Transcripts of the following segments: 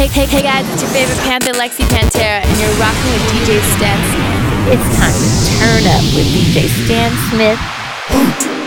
Hey, hey, hey guys, it's your favorite Panther, Lexi Pantera, and you're rocking with DJ Stan Smith. It's time to turn up with DJ Stan Smith.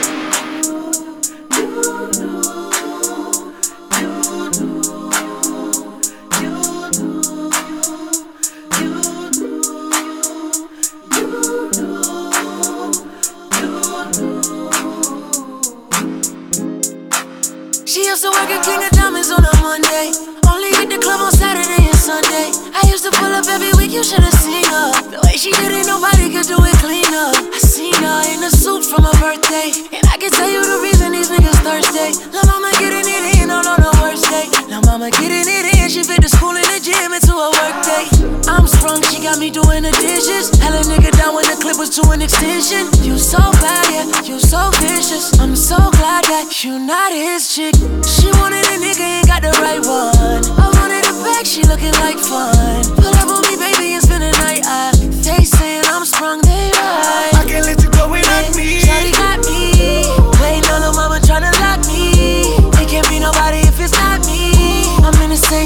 Birthday. And I can tell you the reason these niggas thirsty. La mama getting it in all on her worst day. La mama getting it in, she fit the school and the gym into a work day. I'm sprung, she got me doing the dishes. Hell a nigga down when the clip was to an extension. You so bad, yeah, you so vicious. I'm so glad that you not his chick. She wanted a nigga, ain't got the right one. I wanted a bag, she looking like fun. Pull up on me, baby, and spend the night. I, they saying I'm sprung, they right.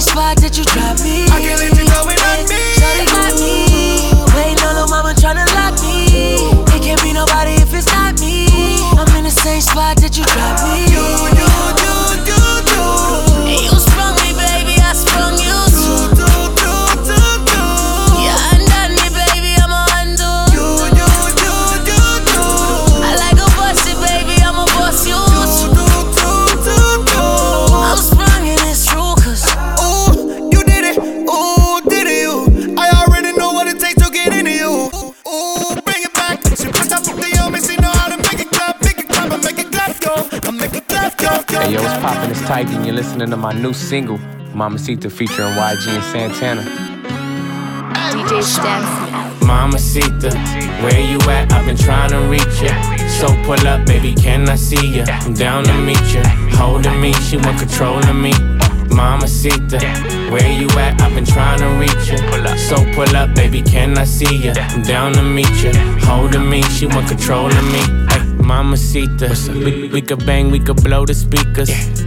Same spot that you dropped me. I can't let what's poppin'? It's Tyga, and you're listening to my new single, Mamacita featuring YG and Santana. DJ Stan Smith. Mamacita, where you at? I've been trying to reach ya. So pull up, baby, can I see ya? I'm down to meet ya. Holding me, she want control of me. Mamacita, where you at? I've been trying to reach ya. So pull up, baby, can I see ya? I'm down to meet ya. Holding me, she want control of me. Ay, Mamacita, we, we could bang, we could blow the speakers.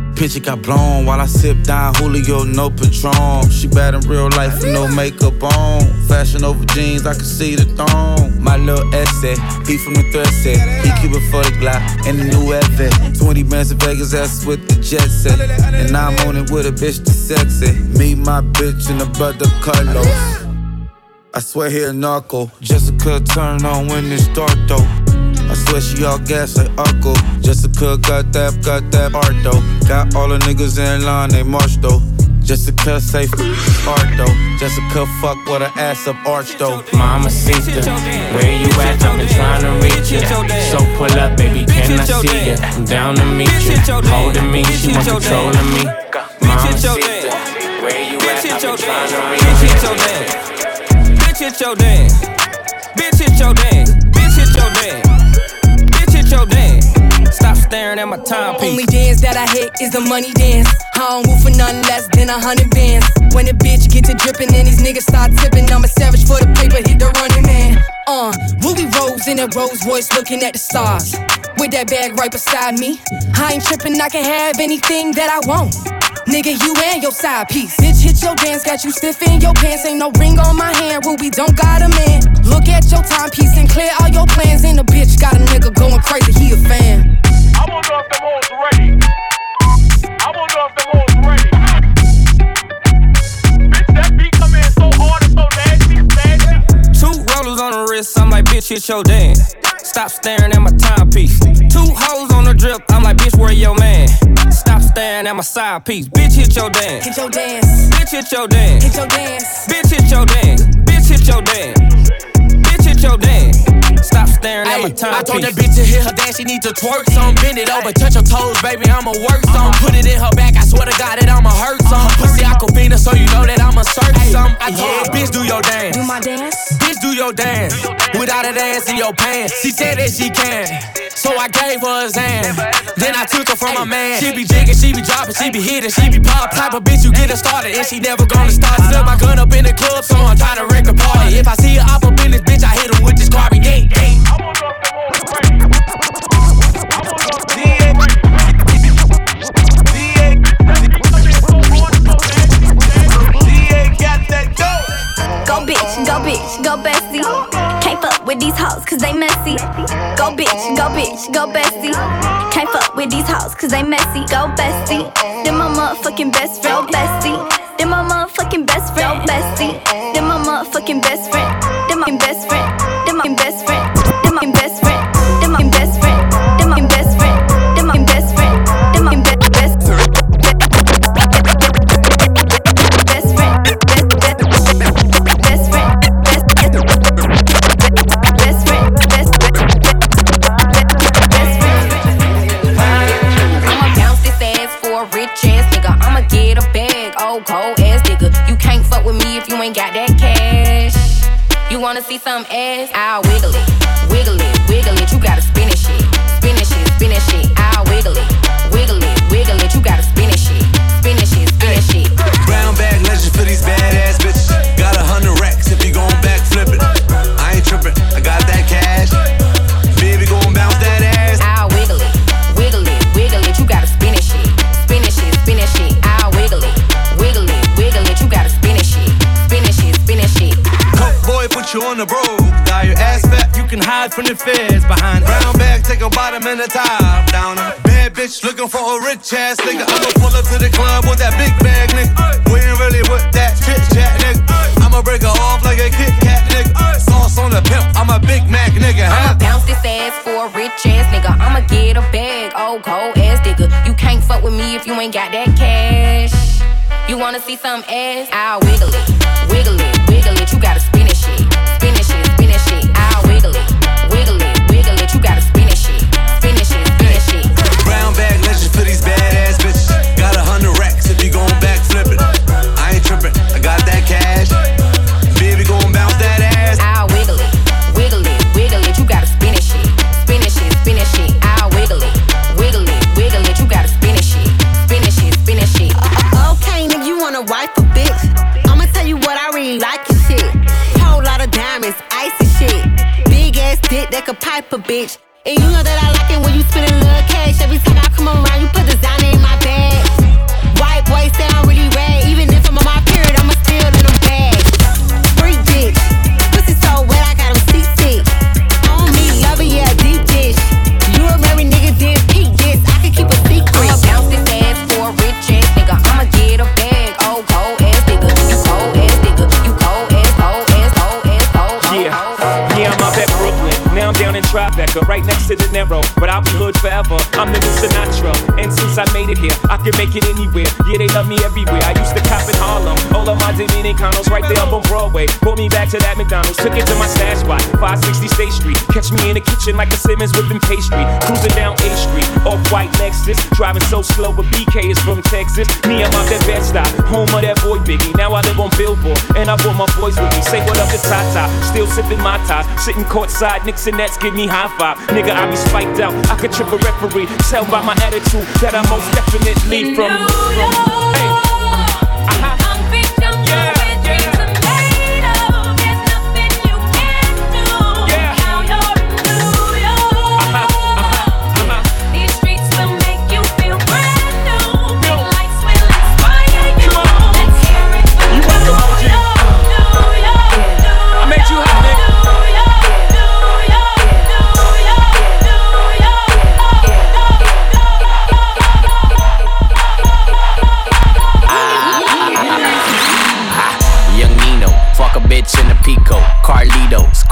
Pinch got blown while I sip down Julio, no Patron. She bad in real life with no makeup on. Fashion over jeans, I can see the thong. My little essay, he from the thread set. He keep it for the Glock and the new Evan. 20 bands in Vegas, that's with the jet set. And I'm on it with a bitch that's sexy. Me, my bitch, and the brother Carlos. I swear he a narco. Jessica turn on when it's dark though. I swear she all gas like Uncle. Jessica got that, got that art though. Got all the niggas in line, they march though. Jessica safe art though. Jessica fuck with her ass up arch though. Mamacita, where you at? I've been trying to reach ya. So pull up, baby, can I see ya? I'm down to meet ya. Holding me, she want control of me. Mamacita, where you at? I've been trying to reach ya. Bitch hit your dance. Bitch hit your dance. Your dance. Stop staring at my timepiece. Only dance that I hit is the money dance. I don't move for nothing less than a hundred bands. When a bitch get to dripping and these niggas start tipping, I'm a savage for the paper, hit the running man. Uh, Rubi Rose in a Rolls Royce looking at the stars. With that bag right beside me. I ain't tripping, I can have anything that I want. Nigga, you and your side piece. Bitch, hit your dance, got you stiff in your pants. Ain't no ring on my hand, Rubi don't got a man. Look at your timepiece and clear all your plans. And the bitch got a nigga going crazy, he a fan. I wanna know if them hoes ready. I wanna know if them hoes ready. Bitch, that beat come in so hard and so nasty, nasty. Two rollers on the wrist, I'm like, bitch, hit your dance. Stop staring at my timepiece. Two hoes on the drip, I'm like, bitch, where your man? Stop staring at my side piece. Bitch, hit your dance. Hit your dance. Bitch, hit your dance. Hit your dance. Bitch, hit your dance. Bitch, hit your dance. Bitch, hit your dance. Stop staring at my timepiece. I told that bitch to hit her dance, she need to twerk some. Bend it over, touch her toes, baby, I'ma work some. Put it in her back, I swear to God that I'ma hurt some. Pussy Aquafina, so you know that I'ma search some. I told her, bitch, do your dance. Do my dance. Bitch, do your dance. Without a dance in your pants. She said that she can. So I gave her a hand. Then I took her from my man. She be jigging, she be dropping, she be hitting, she be pop. Type of bitch you get her started, and she never gonna start. Slip my gun up in the club, so I'm trying to wreck a party. If I see her up up in this bitch, I hit her with this carbon. Yeah, yeah. Go bitch, go bitch, go bestie. See some ass? I'll wiggle it, hide from the feds behind. Brown bag, take a bottom and a top down. Bad bitch looking for a rich ass nigga. I'ma pull up to the club with that big bag, nigga. We ain't really with that chit chat, nigga. I'ma break her off like a Kit Kat, nigga. Sauce on the pimp, I'm a Big Mac, nigga. I'ma Huh? bounce this ass for a rich ass nigga. I'ma get a bag, old cold ass nigga. You can't fuck with me if you ain't got that cash. You wanna see some ass? I'll wiggle it, wiggle it, wiggle it. You gotta spin bitch. But I'll be hood forever. I'm new Sinatra. And since I made it here, I can make it anywhere. Yeah, they love me everywhere. I used to cop in Harlem. All of my Dominicanos right there up on Broadway. Pulled me back to that McDonald's. Took it to my stash spot, 560 State Street. Catch me in the kitchen like a Simmons whipping pastry. Cruising down A Street, off white Lexus. Driving so slow, but BK is from Texas. Me, I'm out that Bed-Stuy, home of that boy Biggie. Now I live on Billboard, and I brought my boys with me. Say what up to Tata, still sipping my ties. Sitting courtside, Knicks and Nets give me high five. Nigga, I be spiked out. I could trip a referee. Tell by my attitude that I most definitely from. from hey. Uh-huh.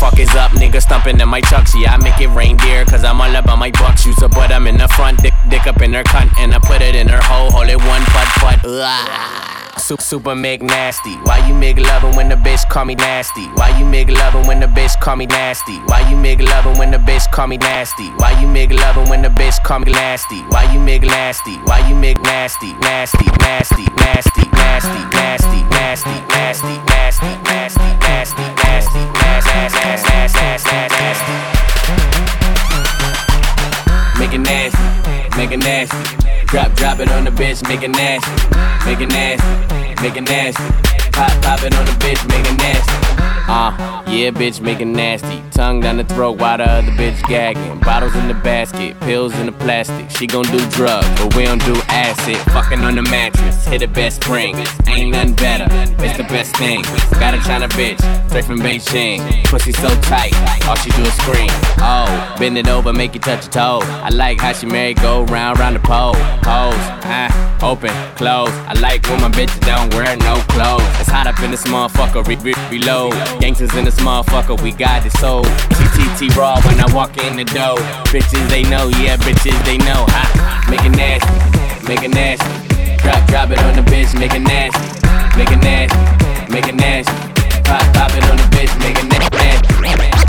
Fuck, is up, nigga stumping in my chucks. Yeah, I make it reindeer, cause I'm all about my bucks. Use a butt, I'm in the front, dick, dick up in her cunt, and I put it in her hole, hold it one putt, putt. Ugh. Super, super make nasty. Why you make lovin' when the bitch call me nasty? Why you make lovin' when the bitch call me nasty? Why you make lovin' when the bitch call me nasty? Why you make lovin' when the bitch call me nasty? Why you make nasty? Why you make nasty? Nasty, nasty, nasty, nasty, nasty, nasty, nasty, nasty, nasty, nasty, nasty, nasty, nasty, nasty, nasty. Make it nasty, make it nasty. Drop, drop it on the bitch, make it nasty, make it nasty, make it nasty. Pop, pop it on the bitch, make it nasty. Uh, yeah, bitch, make it nasty. Tongue down the throat while the other bitch gagging. Bottles in the basket, pills in the plastic. She gon' do drugs, but we don't do acid. Fucking on the mattress, hit the best spring. Ain't nothing better, it's the best thing. Got a China bitch, straight from Beijing. Pussy so tight, all she do is scream. Oh, bend it over, make you touch your toe. I like how she married, go round, round the pole. Pose, ah, open, close. I like when my bitches don't wear no clothes. It's hot up in this motherfucker, re- re-. Gangsters in this motherfucker, we got it sold. TTT raw when I walk in the door. Bitches they know, yeah, bitches they know. Ha, make it nasty, make it nasty. Drop, drop it on the bitch, make it nasty, make it nasty, make it nasty. Pop, pop it on the bitch, make it nasty.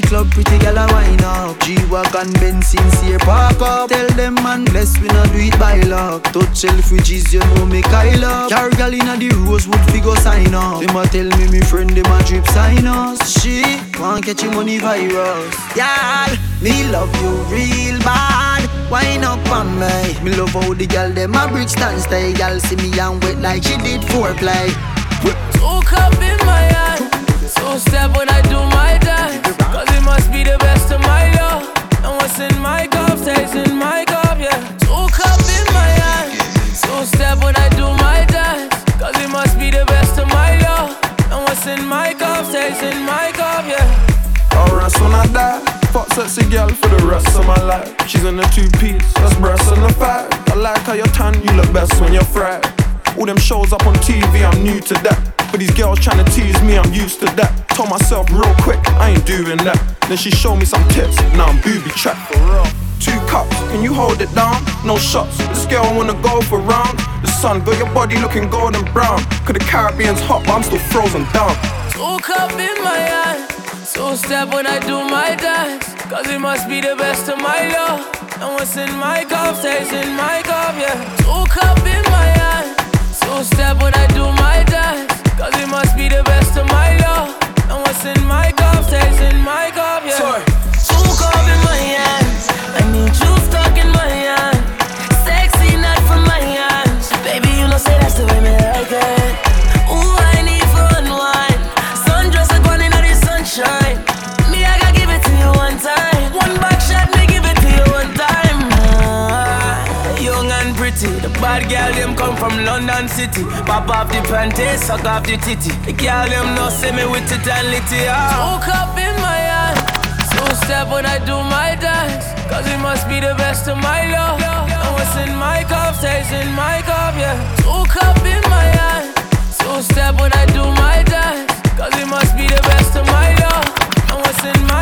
The club, pretty gal a wine up. G-Wagon, Benz, sincere park up. Tell them man, bless we not do it by luck. Touch Selfridges, you know me Kyle up. Carry gal inna the Rosewood, figure sign up. Them a tell me me friend, them a drip sign us. She want catch your money virus. Y'all, me love you real bad. Wine up on me. Me love how the gal them a bridge stand stay. Gal see me and wet like she did foreplay. Two cup in my hand. Two step when I do. Cause it must be the best of my love. And what's in my cup stays in my cup, yeah. Two cup in my hand. Two step when I do my dance. Cause it must be the best of my love. And what's in my cup stays in my cup, yeah. Alright, when I die, fuck sexy girl for the rest of my life. She's in a two piece, that's breasts and a five. I like how you're tan, you look best when you're fried. All them shows up on TV, I'm new to that. But these girls tryna tease me, I'm used to that. Told myself real quick, I ain't doing that. Then she showed me some tips, now I'm booby trapped. Two cups, can you hold it down? No shots, this girl wanna go for round. The sun got your body looking golden brown. Cause the Caribbean's hot, but I'm still frozen down. Two cup in my hand. Two step when I do my dance. Cause it must be the best of my love. And what's in my cup stays in my cup, yeah. Two cup in my hand. Two step when I do my dance. Cause it must be the best of my love. And what's in my cup stays in my cup, yeah. Sorry. Two cup in my hands. I need you stuck in my hand. Sexy, from my hands. Baby, you know, say that's the way me like it. Ooh, I need for unwind. Sundress, I gone into the sunshine. Me, I gotta give it to you one time. One back shot, me give it to you one time. Ah, Young and pretty, the bad girl them come from London City. Panties, suck off the titty. The girl them no see me with it and. Ah. Two cup in my hand, two step when I do my dance. Cause it must be the best of my love. And what's in my cup stays in my cup, yeah. Two cup in my hand, two step when I do my dance. Cause it must be the best of my love. And what's in my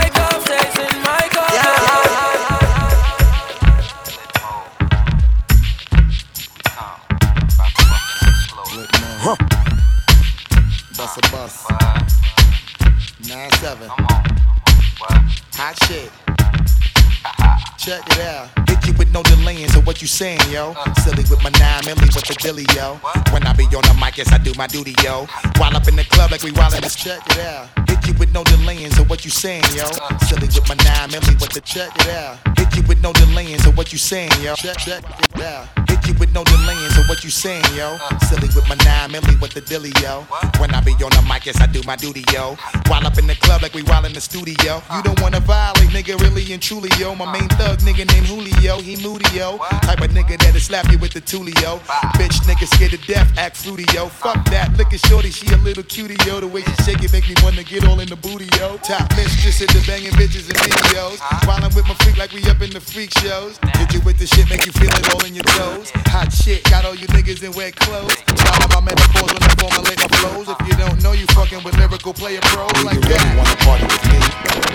you saying, yo? Silly with my nine milli with the dilly, yo. When I be on the mic, yes, I do my duty, yo. While up in the club like we wildin', just check it out. Hit you with no delaying, so what you saying, yo? Silly with my nine milli with the check it out. Hit you with no delaying, so what you saying, yo? Check, check it out. You with no delaying, so what you saying, yo? Silly with my nine milli with the dilly, yo. When I be on the mic, yes, I do my duty, yo. While up in the club like we wild in the studio. You don't wanna violate, nigga, really and truly, yo. My main thug nigga named Julio, he moody, yo. Type of nigga that'll slap you with the tulio. Bitch, nigga scared to death, act fruity, yo. Fuck that, look at shorty, she a little cutie, yo. The way she shake it make me wanna get all in the booty, yo. Top mistress in the banging bitches and videos. While I'm with my freak like we up in the freak shows. Hit you with the shit, make you feel it all in your toes. Hot shit, got all you niggas in wet clothes. Shout out my metaphors when I formulate my flows. If you don't know, you fucking with lyrical player pros like you that. really wanna party with me?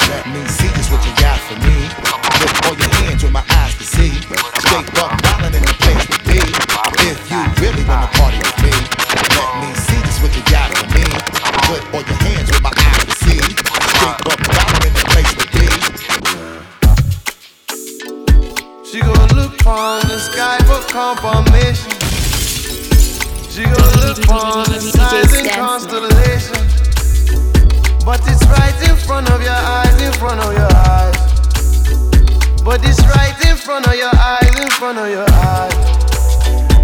Let me see just what you got for me. Lift all your hands with my eyes to see. Straight up, wildin' in the place to be. If you really wanna party with me, let me see just what you got for me. Put all your hands with my eyes to see. Straight up, wildin' in the place to be. She gon' look on the sky for confirmation. She gon' look on the signs and constellations. But it's right in front of your eyes, in front of your eyes. But it's right in front of your eyes, in front of your eyes.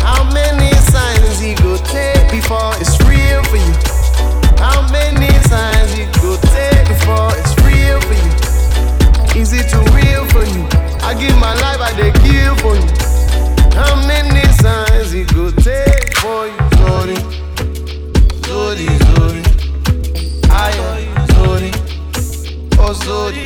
How many signs he go take before it's real for you? How many signs he go take before it's real for you? Is it too real for you? I give my life, I dey kill for you. How many signs he go take for you? Sorry, sorry, sorry. I am sorry, oh sorry,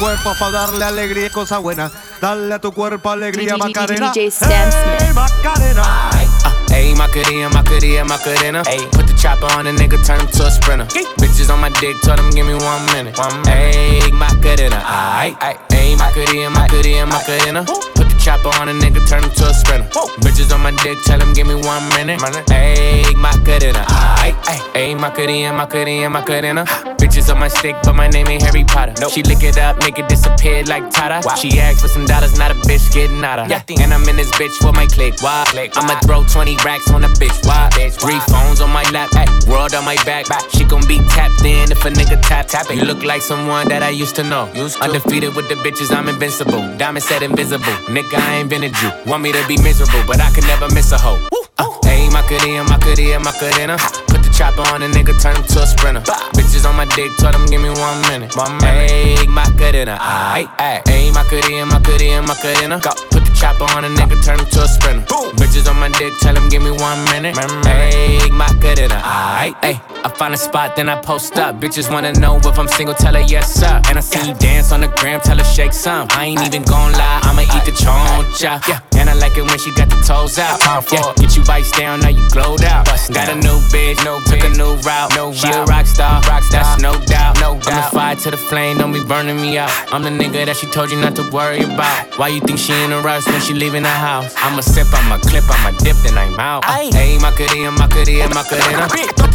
cuerpo para darle alegría y cosa buena. Dale a tu cuerpo alegría DJ Macarena. Stan Smith. Hey, Macarena. Uh, ayy, Macarena, Macarena, Macarena. Ayy, put the chopper on a nigga, turn him to a sprinter. Bitches on my dick, told him give me one minute. Ayy, Macarena, aight, aight. Ayy, Macarena, Macarena, Macarena. Put the chopper on a nigga, turn him to a sprinter. Bitches on my dick, tell him give me one minute. Ayy, Macarena, aight, aight. Ayy, Macarena, Macarena, Macarena. Bitches on my stick, but my name ain't Harry Potter. Nope. She lick it up, make it disappear like Tata. She asked for some dollars, not a bitch getting out of. And I'm in this bitch for my click. Why? click. I'ma throw 20 racks on a bitch. Why? Three phones on my lap, ay, world on my back. She gon' be tapped in if a nigga tap tap it. You look like someone that I used to know. Used to. Undefeated with the bitches, I'm invincible. Diamond said invisible. Nigga, I ain't been a Jew. Want me to be miserable, but I could never miss a hoe. Uh, ayy, Macarena, Macarena, Macarena. Put the chopper on a nigga, turn him to a sprinter. Bitches on my dick, told him give me one minute. One minute. Ayy, Macarena, aight, aight. Ayy, Macarena, Macarena, Macarena. Go. Put the chopper on a nigga, turn him to a sprinter. Bitches on my dick, tell him give me one minute. Ayy, Macarena, aight, ayy. I find a spot, then I post up. Bitches wanna know if I'm single, tell her yes, sir. And I see you dance on the gram, tell her shake some. I ain't even gon' lie, I'ma eat the choncha. Yeah, and I like it when she got the toes out. Yeah, get you vice down, now you glowed out. Got a new bitch, no took a new route. No she a rock star, rock star, that's no doubt. No doubt. I'm the fire to the flame, don't be burning me out. I'm the nigga that she told you not to worry about. Why you think she in a rush when she leaving the house? I'ma sip, I'ma clip, I'ma dip, then I'm out. Hey, Macarena, Macarena, Macarena.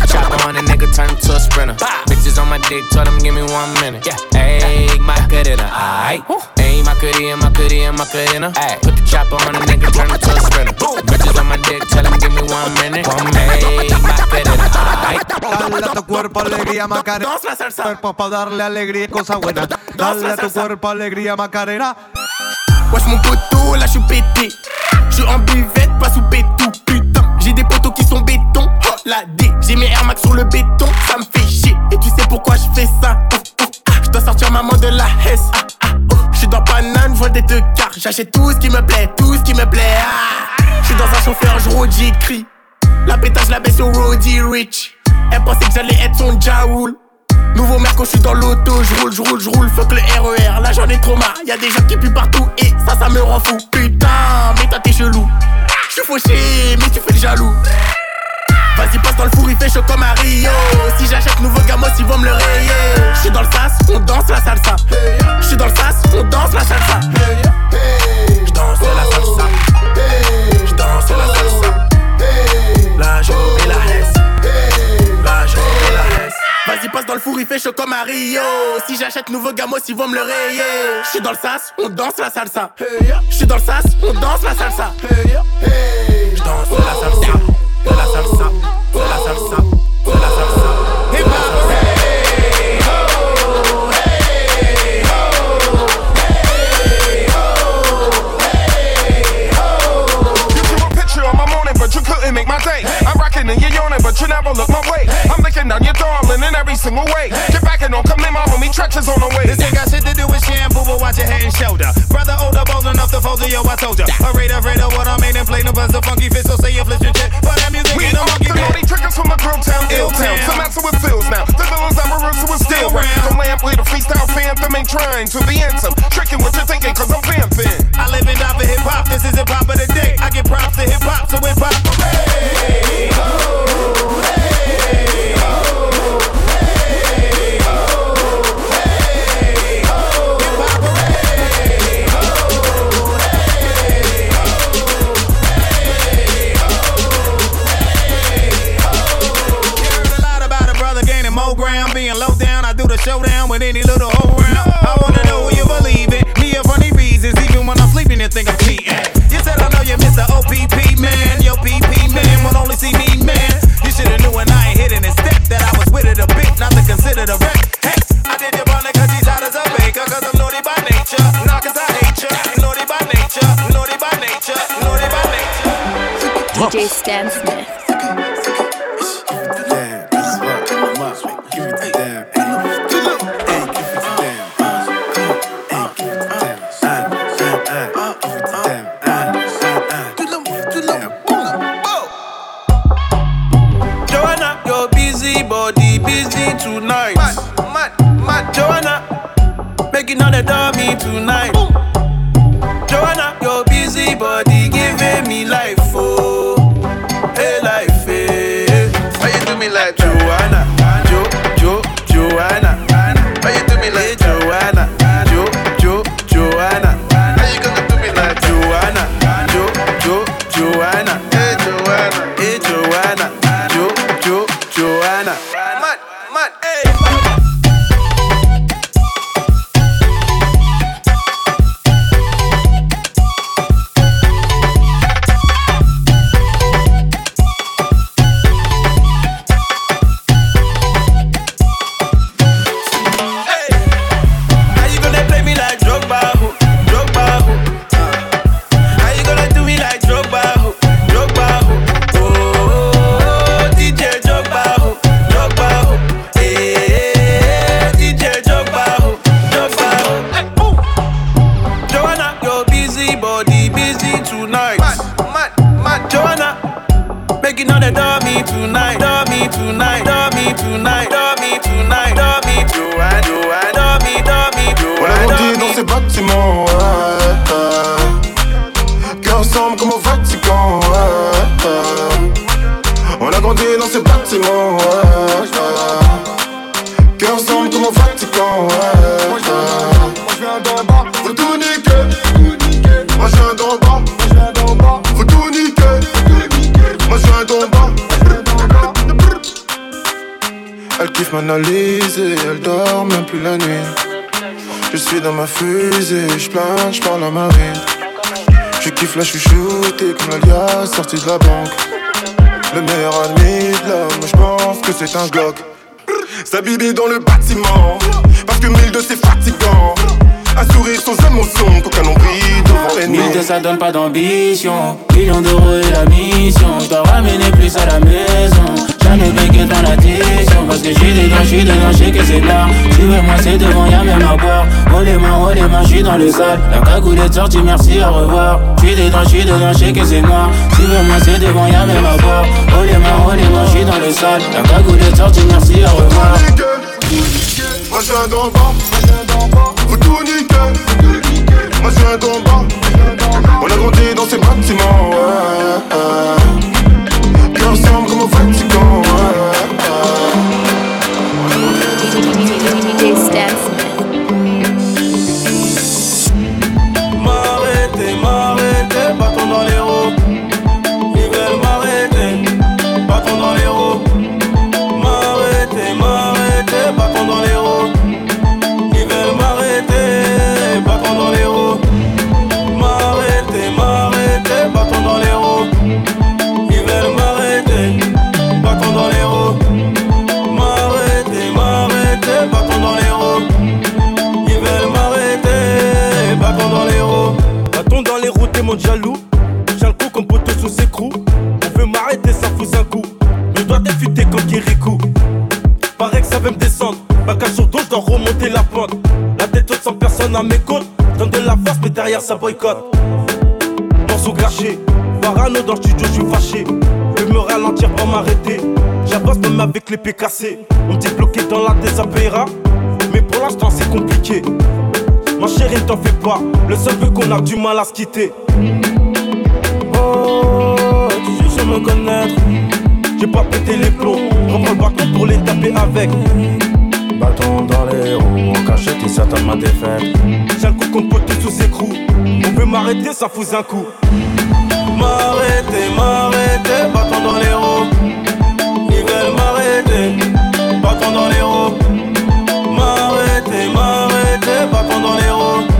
Chopper on a nigga, turn him to a sprinter. Bitches on my dick, told him give me one minute. Yeah, hey, Macarena, aight. Hey, Macarena, Macarena, Macarena. Ay, put the chopper on a nigga, turn him to a sprinter. Bitches on my dick, tell him give me one minute. One minute, Macarena, aight. Dale a tu cuerpo alegría, Macarena. Cuerpo pa' darle alegría y cosa buena. Dale a tu cuerpo alegría, Macarena. Wesh mon poteau, là j'suis pété. J'suis en buvette, pas sous béton, putain. J'ai des poteaux qui sont béton, oh la D. J'ai mes Air Max sur le béton, ça me fait chier. Et tu sais pourquoi j'fais ça? Oh, oh, ah. J'dois sortir maman de la Hesse. Ah, ah, oh. J'suis dans banane, vois des deux quarts. J'achète tout ce qui me plaît, tout ce qui me plaît. Ah. J'suis dans un chauffeur, j'roule, j'écris. La pétage, la baisse au Roddy Rich. Elle pensait que j'allais être son Jaoul. Nouveau quand je suis dans l'auto, je roule, je roule, je roule, fuck le RER, là j'en ai trop marre, y'a des gens qui puent partout et ça ça me rend fou. Putain, mais toi t'es chelou. Je suis fauché, mais tu fais le jaloux. Vas-y passe dans le four, il fait chaud comme à Rio Si j'achète nouveau gamos, ils vont me le rayer Je suis dans le sas, on danse la salsa Je suis dans le sas, on danse la salsa Je danse la salsa Je danse la salsa Là je mets la hesse Là je mets la hesse Vas-y passe dans le four, il fait chaud comme à Rio. Si j'achète nouveau gamos, ils vont me le rayer. Je suis dans le sas, on danse la salsa. Je suis dans le sas, on danse la salsa DJ Stan dans ma fusée, je plane, je parle à ma vie. Je kiffe la chouchoute comme l'alias sorti de la banque. Le meilleur ami de l'homme, je pense que c'est un Glock. Sa bibi dans le bâtiment, parce que 1002 c'est fatigant. Un sourire sans émotion, qu'aucun nombril devant l'ennemi. Mille ça donne pas d'ambition. Millions d'euros est la mission. Je dois ramener plus à la maison. Jamais béqué dans l'addition. Parce que des dents, j'suis dedans, j'sais que c'est là. Tu veux, moi c'est devant, y'a même à boire. Oh les mains, oh les mains, j'suis dans le sale. La cagoule est sortie, merci, au revoir. J'suis dedans, j'suis dedans, j'sais que c'est noir. Tu veux, moi c'est devant, y'a même à boire. Oh les mains, oh les mains, j'suis dans le sale. La cagoule est sortie, merci, au revoir. Moi tout niquer. Moi d'en bas, on a grandi dans ces bâtiments. Ouais, comme au Vatican. Derrière ça boycotte. Morceau gâché. Parano dans le studio, je suis fâché. Je me ralentir pour m'arrêter. J'avance même avec l'épée cassée. On me dit bloqué dans la désapéra. Mais pour l'instant, c'est compliqué. Ma chérie, t'en fais pas. Le seul veut qu'on a du mal à se quitter. Oh, tu sais, me connaître. J'ai pas pété les plombs. Reprends le bâton pour les taper avec. Bâton dans les roues, en cachette, il s'attend ma défaite. J'ai le coup qu'on peut sous ses crocs. On veut m'arrêter, ça fout un coup. M'arrêter, m'arrêter, bâton dans les roues. Ils veulent m'arrêter, bâton dans les roues. M'arrêter, m'arrêter, bâton dans les roues.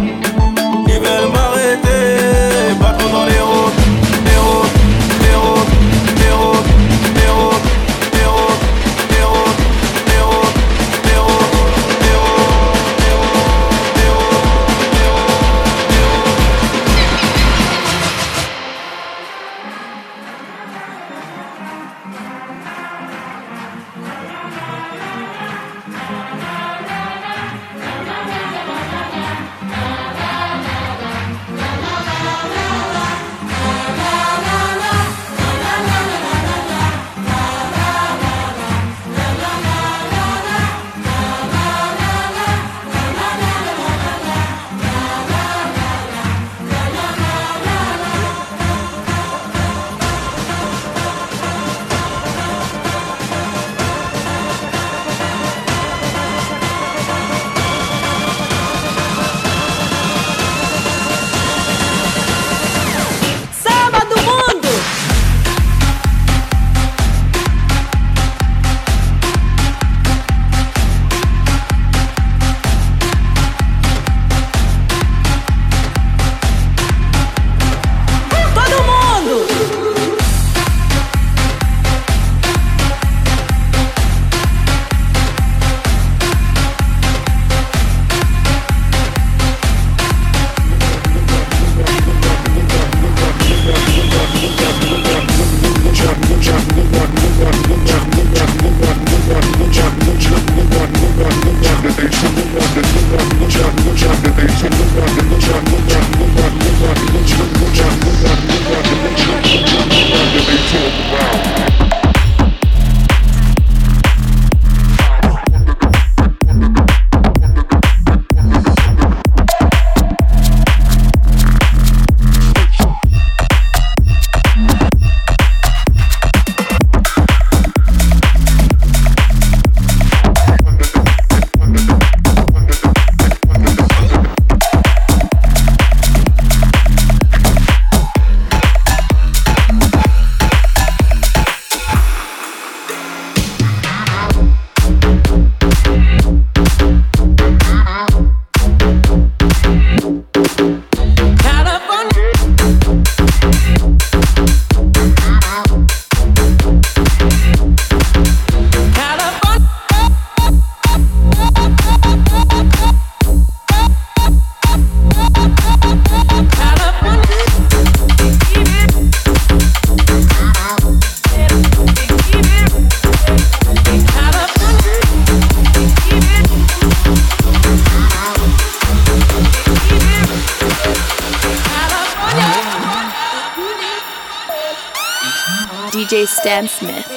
Dan Smith.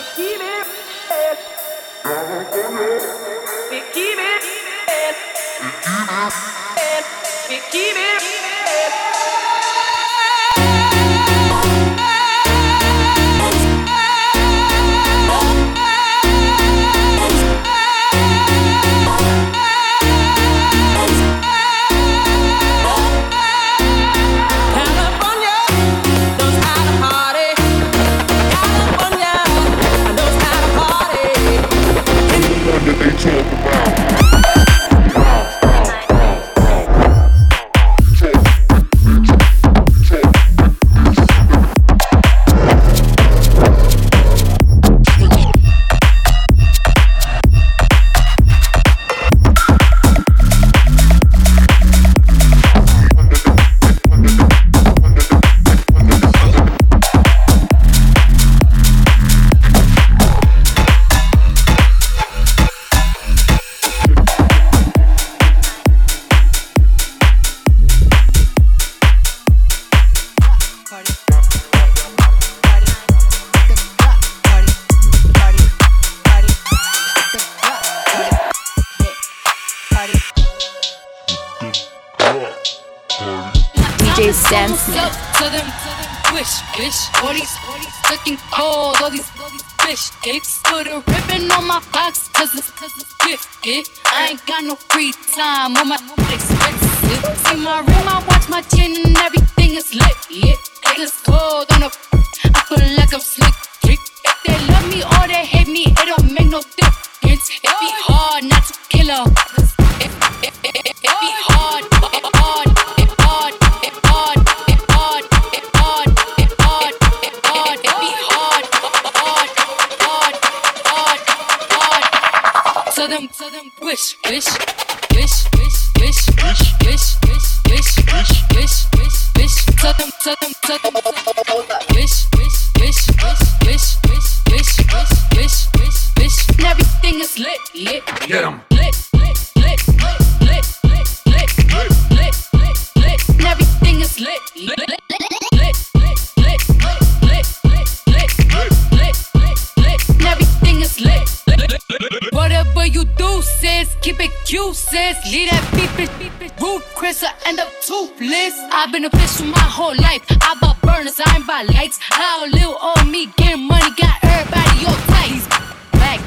I've been a bitch for my whole life. I bought burners, I ain't buy lights. How little on me, getting money, got everybody all tight. Back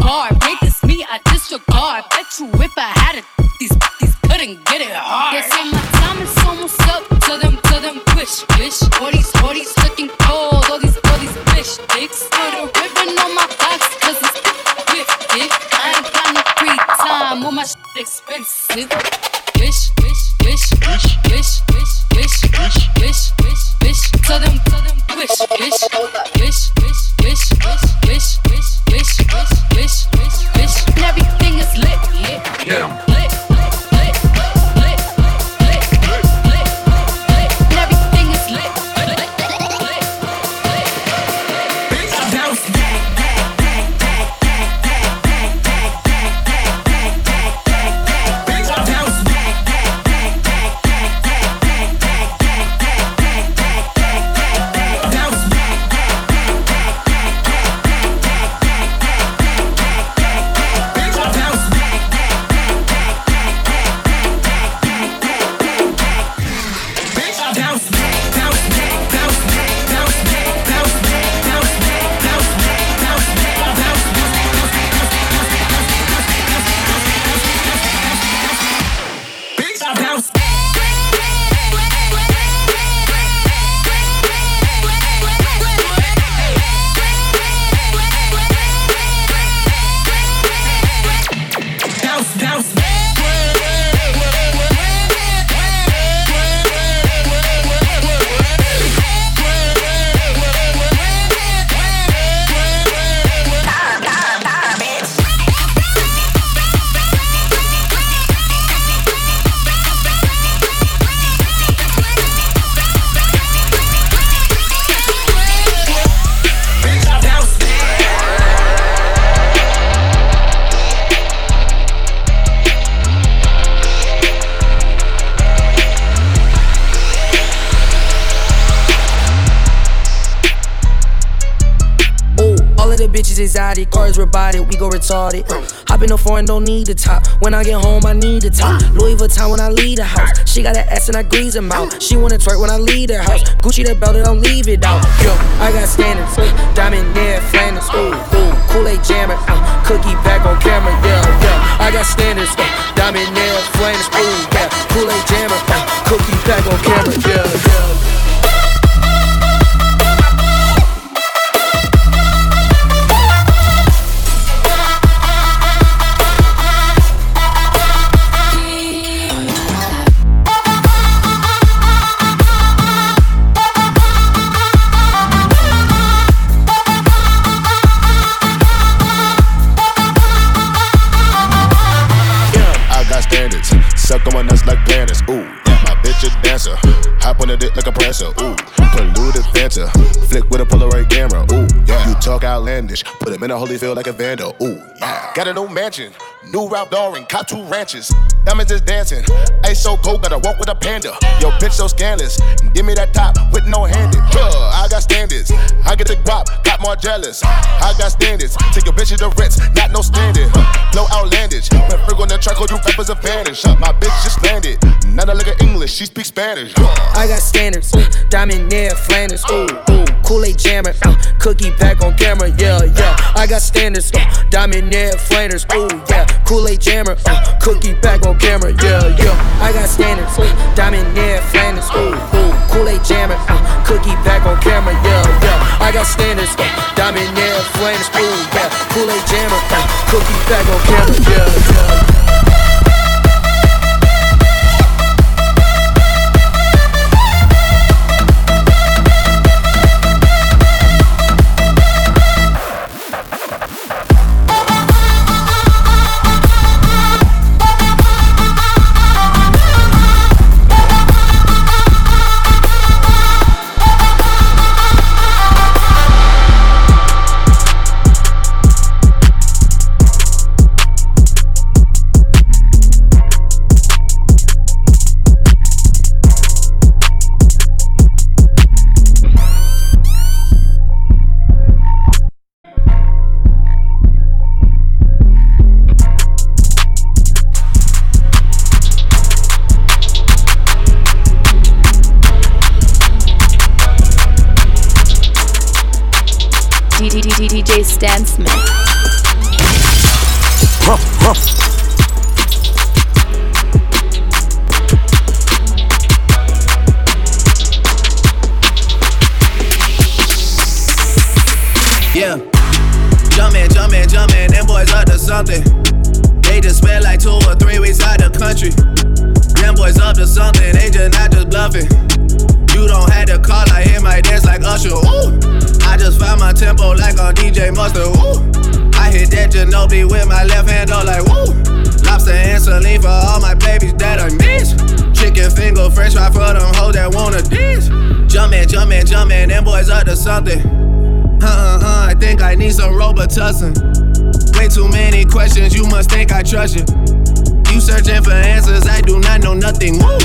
black guard, this me, I disregard. Bet you if I had it, these these couldn't get it hard. They say my time is almost up. Tell them, tell them, push, bitch. All these, all these looking cold, all these, all these fish dicks. Put a ribbon on my box, cause it's with dick. I ain't got no free time, all my shit expensive. Tell them, tell them, twist, bitch. Retarded. Hop in the foreign, don't need the top. When I get home, I need the top. Louis Vuitton when I leave the house. She got an ass and I grease her mouth. She wanna twerk when I leave the house. Gucci the belt, don't leave it out. Yo, I got standards. Diamond near Flanders. Ooh, ooh. Kool-Aid jammer. Uh, cookie back on camera. Yeah, yeah. I got standards. Uh, diamond near Flanders. Ooh, yeah. Kool-Aid jammer. Uh, cookie back on camera. Yeah, yeah. Bitch a dancer. Hop on the dick like a prancer. Ooh, polluted Fanta. Flick with a Polaroid camera. Ooh, yeah. You talk outlandish. Put him in a Holyfield like Evander. Ooh, yeah. Got a new mansion. New Ralph Lauren. Cop two ranches. Diamonds is dancing. Ice so cold, gotta walk with a panda. Yo, bitch so scandalous. Give me that top with no handed. Uh, I got standards. I get the guap, got more jealous. I got standards. Take your bitch to Ritz, not no standard. Blow outlandish. When Ferg on the track, you rappers a vanish. My bitch just landed. Not a look at English, she speaks Spanish. I got standards. Diamond near Flanders. Ooh, ooh. Kool-Aid jammer. Uh, cookie back on camera. Yeah, yeah. I got standards. Uh, diamond near Flanders. Ooh, yeah. Kool-Aid jammer. Uh, cookie back on camera, yeah, yeah. I got standards, diamond near Flanders, ooh, ooh. Kool-Aid jammer, uh, cookie back on camera, yeah, yeah. I got standards, diamond near Flanders, ooh, yeah. Kool-Aid jammer, uh, cookie back on camera, yeah, yeah. Yeah. Jumpin', jumpin', jumpin', them boys up to something. They just spent like two or three weeks out the country. Them boys up to something, they just not just bluffing. You don't have to call, I hear my dance like Usher. I just found my tempo like on DJ Mustard. Hit that Ginobili with my left hand, all like woo. Lobster and saline for all my babies that I miss. Chicken finger, French fry for them hoes that wanna dance. Jumpin', jumpin', jumpin', them boys up to something. Uh uh uh, I think I need some Robitussin. Way too many questions, you must think I trust you. You searching for answers, I do not know nothing. Woo!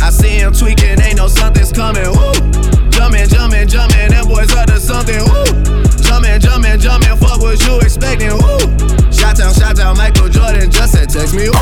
I see him tweaking, ain't no something's coming. Woo! Jumpin', jumpin', jumpin', them boys up to something. Woo! Jumpin', jumpin', jumpin', fuck what you expecting. Woo! Shout out, shout out, Michael Jordan just said text me. One,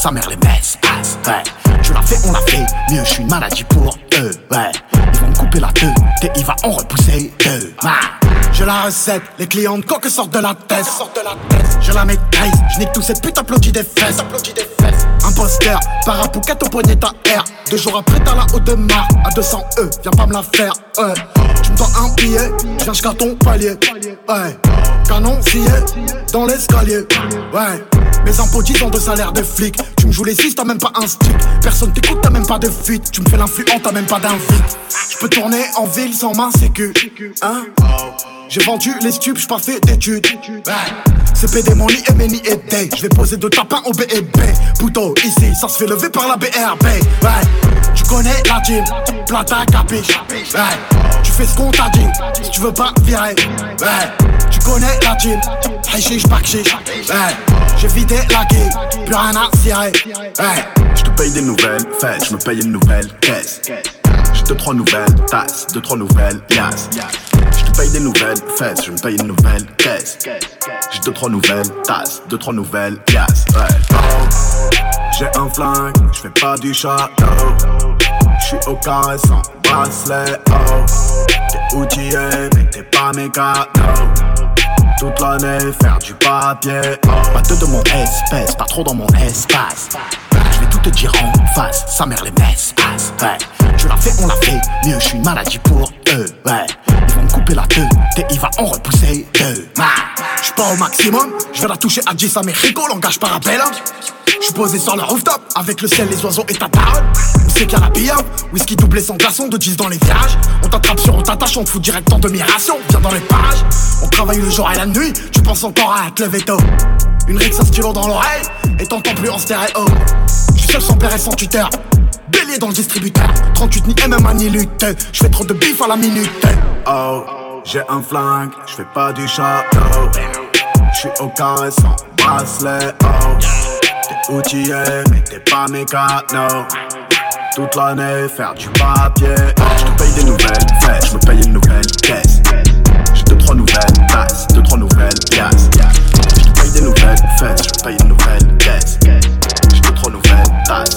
sa mère les passe. Ouais, tu l'as fait, on l'a fait, mieux, je suis une maladie pour eux. Ouais, ils vont me couper la tête, et il va en repousser deux. Ouais. Je la recette, les clientes coques sortent de la tête. Je la maîtrise, je nique tous ces putains applaudis des fesses. Imposteur, parapouquette au poignet ta R. Deux jours après, t'as la haute de mar à 200 E. Viens pas me la faire, ouais. Tu me dois un billet, je viens jusqu'à ton palier, ouais. canon est dans l'escalier. Ouais. Mes impôts 10 ans de salaire de flic. Tu me joues les 6, t'as même pas un stick. Personne t'écoute, t'as même pas de fuite. Tu me fais l'influent, t'as même pas d'invite. Je peux tourner en ville sans main sécu. Hein? J'ai vendu les stupes, j'suis pas fait d'études. C'est PD mon lit nids et Je vais poser deux tapins au BEB. Pouto, ici, ça se fait lever par la BRB. Ouais, connais la team, plata capiche. Ouais, tu fais ce qu'on t'a dit, si tu veux pas virer. Tu connais la team, pas Ouais, j'ai vidé la guille, plus rien à cirer. Je te paye des nouvelles faites, je me paye une nouvelle caisse. J'ai deux trois nouvelles tasses, deux trois nouvelles yas. Je te paye des nouvelles fesses, je me paye une nouvelle caisse. J'ai deux trois nouvelles tasses, deux trois nouvelles. Oh, j'ai un flingue, je fais pas du château. Suis au carré sans bracelet. Oh, t'es outillé, mais t'es pas méga. Toute l'année, faire du papier. Oh, pas de mon espèce, pas trop dans mon espace. Je vais tout te dire en face, sa mère les messes. Tu l'as fait, on l'a fait, mieux je suis une maladie pour eux, ouais. Ils vont me couper la queue, et il va en repousser deux. Je suis pas au maximum, je vais la toucher à 10 Mexico, langage parabelle. Je suis posé sur le rooftop, avec le ciel, les oiseaux et ta parole. On sait qu'il y a la pillade, whisky doublé sans glaçon, de 10 dans les virages. On t'attrape sur, on t'attache, on te fout direct en demi-ration. Viens dans les pages, on travaille le jour et la nuit, tu penses encore à te lever tôt. Une rixe, un stylo dans l'oreille, et t'entends plus en stéréo. Je suis seul sans père et sans tuteur bélier dans le distributeur. 38 ni MMA ni lutte. Je fais trop de bif à la minute. Oh, j'ai un flingue, je fais pas du château. Je suis au carré sans bracelet. Oh, t'es outillé, mais t'es pas mécano. Toute l'année, faire du papier. Oh, je te paye des nouvelles fêtes, je me paye une nouvelle caisse. J'ai deux, trois nouvelles tasses, deux, trois nouvelles pièces. Je te paye des nouvelles fêtes, je paye une nouvelle caisse. J'ai deux, trois nouvelles tasses,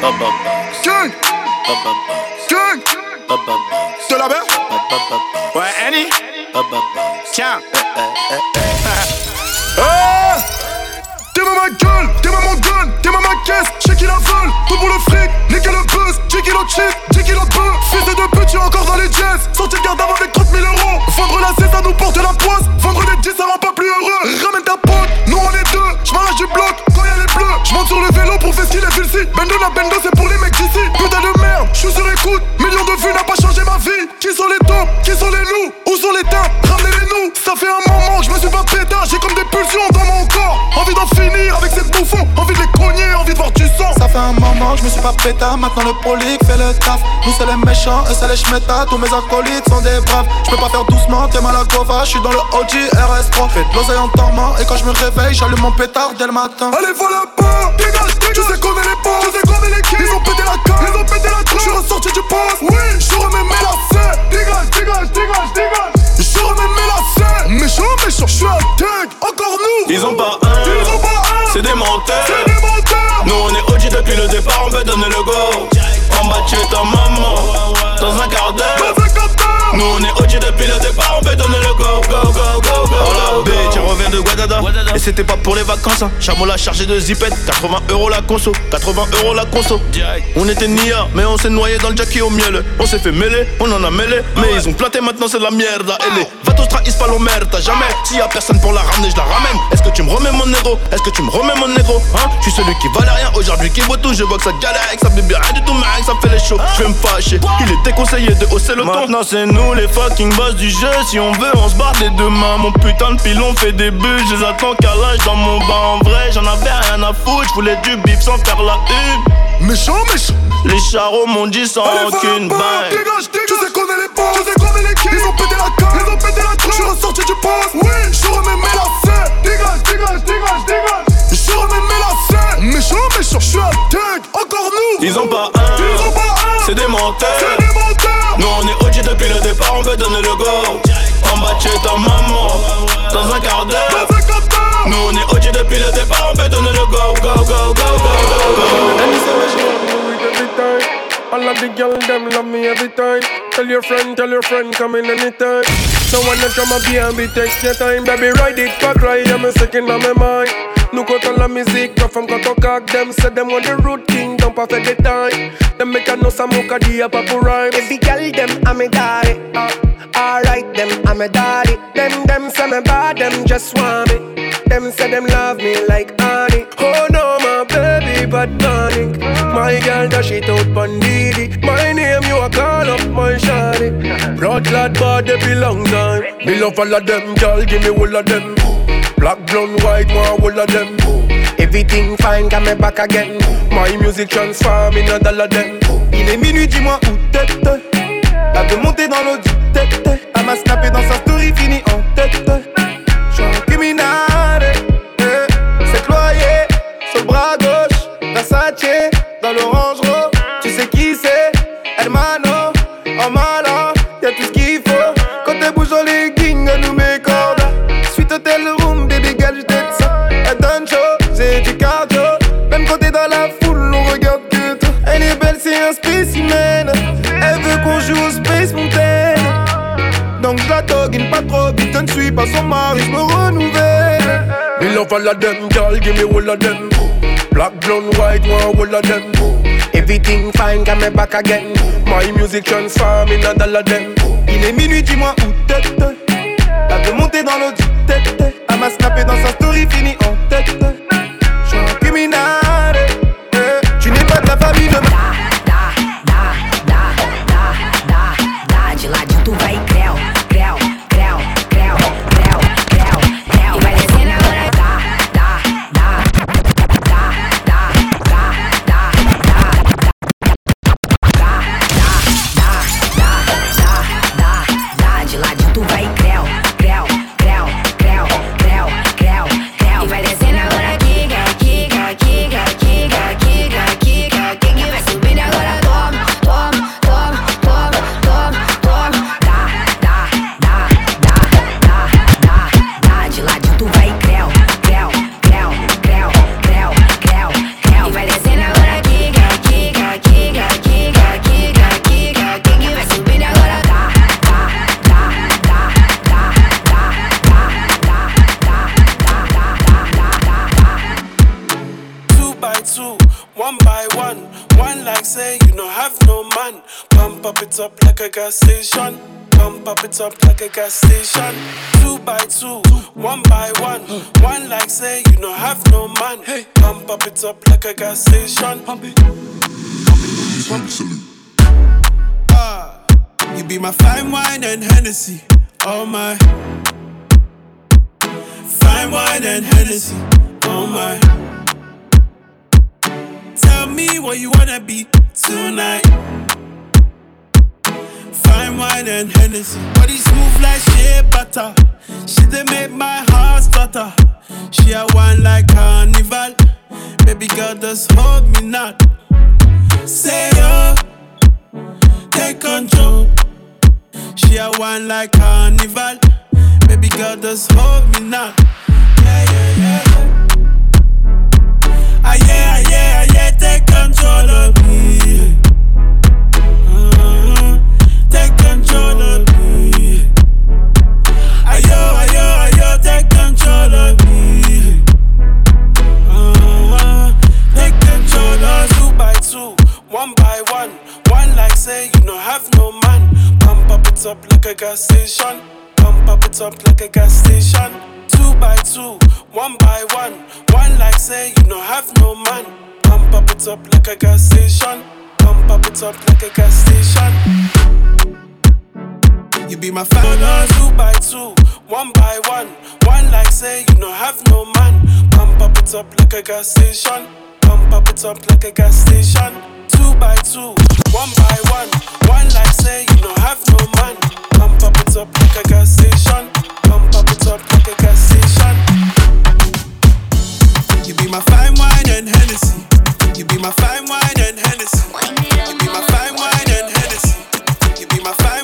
pièces. Gang Gang De la baie Ouais, Annie Tiens T'es ma gueule, t'es ma gun, t'es ma caisse, j'ai qui la vole, tout pour le fric, niquer le buzz, 10 kilos de shit, 10 kilos de bœuf, fils de deux tu encore dans les jazz, sortir le garde avec 30 000 euros, vendre la cesse ça nous porte la poisse, vendre les 10 ça rend pas plus heureux, ramène ta pote, nous on est deux, j'm'arrache du bloc, quand y'a les bleus, j'monte sur le vélo pour faire ce qu'il est Bendo la Bendo c'est pour les mecs d'ici, putain de merde, j'suis sur écoute, millions de vues n'a pas changé ma vie, qui sont les tops, qui sont les loups, où sont les tapes, ramenez-les nous, ça fait un moment que j'me suis pas pétard, j'ai comme des pulsions dans mon corps, envie d'en finir avec ces bouffons, envie de les cogner, envie de voir du sang. Ça fait un moment que je me suis pas pétard, maintenant le prolique fait le taf. Nous c'est les méchants, eux c'est les schmettas, tous mes acolytes sont des braves. Je peux pas faire doucement, t'es mal à Gova, je suis dans le OG RS3. Fais de l'oseille en dormant, et quand je me réveille, j'allume mon pétard dès le matin. Allez, voilà pas, dégage, dégage, tu sais qu'on est les boss, tu sais qu'on est les kills. Ils ont pété la carte, ils ont pété la trappe. Je suis ressorti du poste, oui, je remets mes lacets. Dégage, dégage, dégage, dégage. Je remets mes lacets. Méchant, méchant, je suis un tag, encore nous. Ils ont pas un, ils ont pas un. C'est des menteurs. Nous on est OG depuis le départ, on veut donner le go. En bas de chez ta maman, dans un quart d'heure. Dans un quart d'heure. Nous on est OG depuis le départ, on veut donner Et c'était pas pour les vacances, hein. Chameau l'a chargé de zipette. 80 euros la conso, 80 euros la conso. On était nia, mais on s'est noyé dans le jackie au miel. On s'est fait mêler, on en a mêlé. Mais ils ont planté maintenant, c'est de la merde. Et les vatos trahissent pas t'as jamais. S'il y a personne pour la ramener, je la ramène. Est-ce que tu me remets mon négro? Est-ce que tu me remets mon négro? Hein? Je suis celui qui valait rien aujourd'hui, qui vaut tout. Je vois que ça galère, que ça bien rien du tout, mais ça fait les shows. Je vais me fâcher. Il est déconseillé de hausser le ton. Maintenant c'est nous les fucking boss du jeu. Si on veut, on se barre des deux mains. Mon putain de pilon fait des buts. Je les attends qu'à l'âge dans mon bas. En vrai, j'en avais rien à foutre. Je voulais du bif sans faire la une. Méchant, méchant. Les charros m'ont dit sans aucune balle. Dégage, dégage. Tu sais qu'on est les boss. Tu sais qu'on est les. Ils ont pété la carte. Ils ont pété la trappe. Je suis ressorti du poste. Oui, je remets mes lacets. Dégage, dégage, dégage, dégage. Je remets mes lacets. Méchant, méchant. Je suis un tag. Encore nous. Ils ont pas un. Ils ont pas un. C'est des menteurs. C'est des menteurs. Nous on est OG depuis le départ, on veut donner le go. En bas chez ta maman, dans un quart d'heure. Dans un quart d'heure. feel the bomb, better know go, go, go, go, go, go, go. Every time. All of the girls them love me every time. Tell your friend, tell your friend, come in anytime. So when I come up here and be text your time, baby, ride it, cock ride, I'm a second on my mind. Look out all the music, come from Kotoka. Them said them want the root king, don't perfect the time. Them make a no samuka, the papu rhyme. Baby girl them I'm a daddy, uh, alright, them I'm a daddy. Them, them, some bad, them just want me. Them say them love me like honey Oh no, my baby, but panic My girl, dash it out, bandidi My name, you a call up, my shawty Blood clot bad, they be long time Me love all of them, girl, give me all of them Black, blonde, white, one all of them. Everything fine, got me back again. My music transform in a dollar them. Il est minuit, dis-moi où t'es. Elle veut monter dans l'eau du tête. Elle m'a snappé dans sa story, fini en tête. Eh. C'est cloyé sur le bras gauche. Versace dans l'orange rose. Tu sais qui c'est? Hermano, en malin. Y'a tout ce qu'il faut. Quand elle bouge dans les elle nous met cordes. Suite hôtel room, baby girl, je t'aide ça. Elle donne chaud, c'est du cardio. Même quand t'es dans la foule, on regarde que toi. Elle est belle, c'est un spécimen. Elle veut qu'on joue au Space Mountain. Donc je la pas trop vite, je ne suis pas son mari, je me. Me love all of them, girl, give me all of them. Black, blonde, white, one all of them. Everything fine, got me back again. My music transform in a dollar them. Il est minuit, dis-moi où. Elle veut monter dans l'eau tête. Elle m'a dans sa story, fini en tête. A gas station. Pump it. Ah, you be my fine wine and Hennessy. Oh my. Fine wine and Hennessy. Oh my. Tell me what you wanna be tonight. Fine wine and Hennessy. Body smooth like shea butter. She they make my heart stutter. She a wine like carnival. Baby girl, just hold me not. Say yo, take control. She a wine like carnival. Baby girl, just hold me not. Yeah, yeah, yeah. Ah yeah, ah yeah, ah yeah, take control of me. Uh-huh. Take control of. Say you no have no man. Pump up it up like a gas station. Pump up it up like a gas station. Two by two, one by one. One like say you no have no man. Pump up it up like a gas station. Pump up it up like a gas station. You be my fan, two by two, one by one. One like say you no have no man. Pump up it up like a gas station. Pump up it up like a gas station. By two, one by one. One like say you no have no man. Pump up it up like a gas station. Pump up it up like a gas station. You be my fine wine and Hennessy. You be my fine wine and Hennessy. You be my fine wine and Hennessy. You be my fine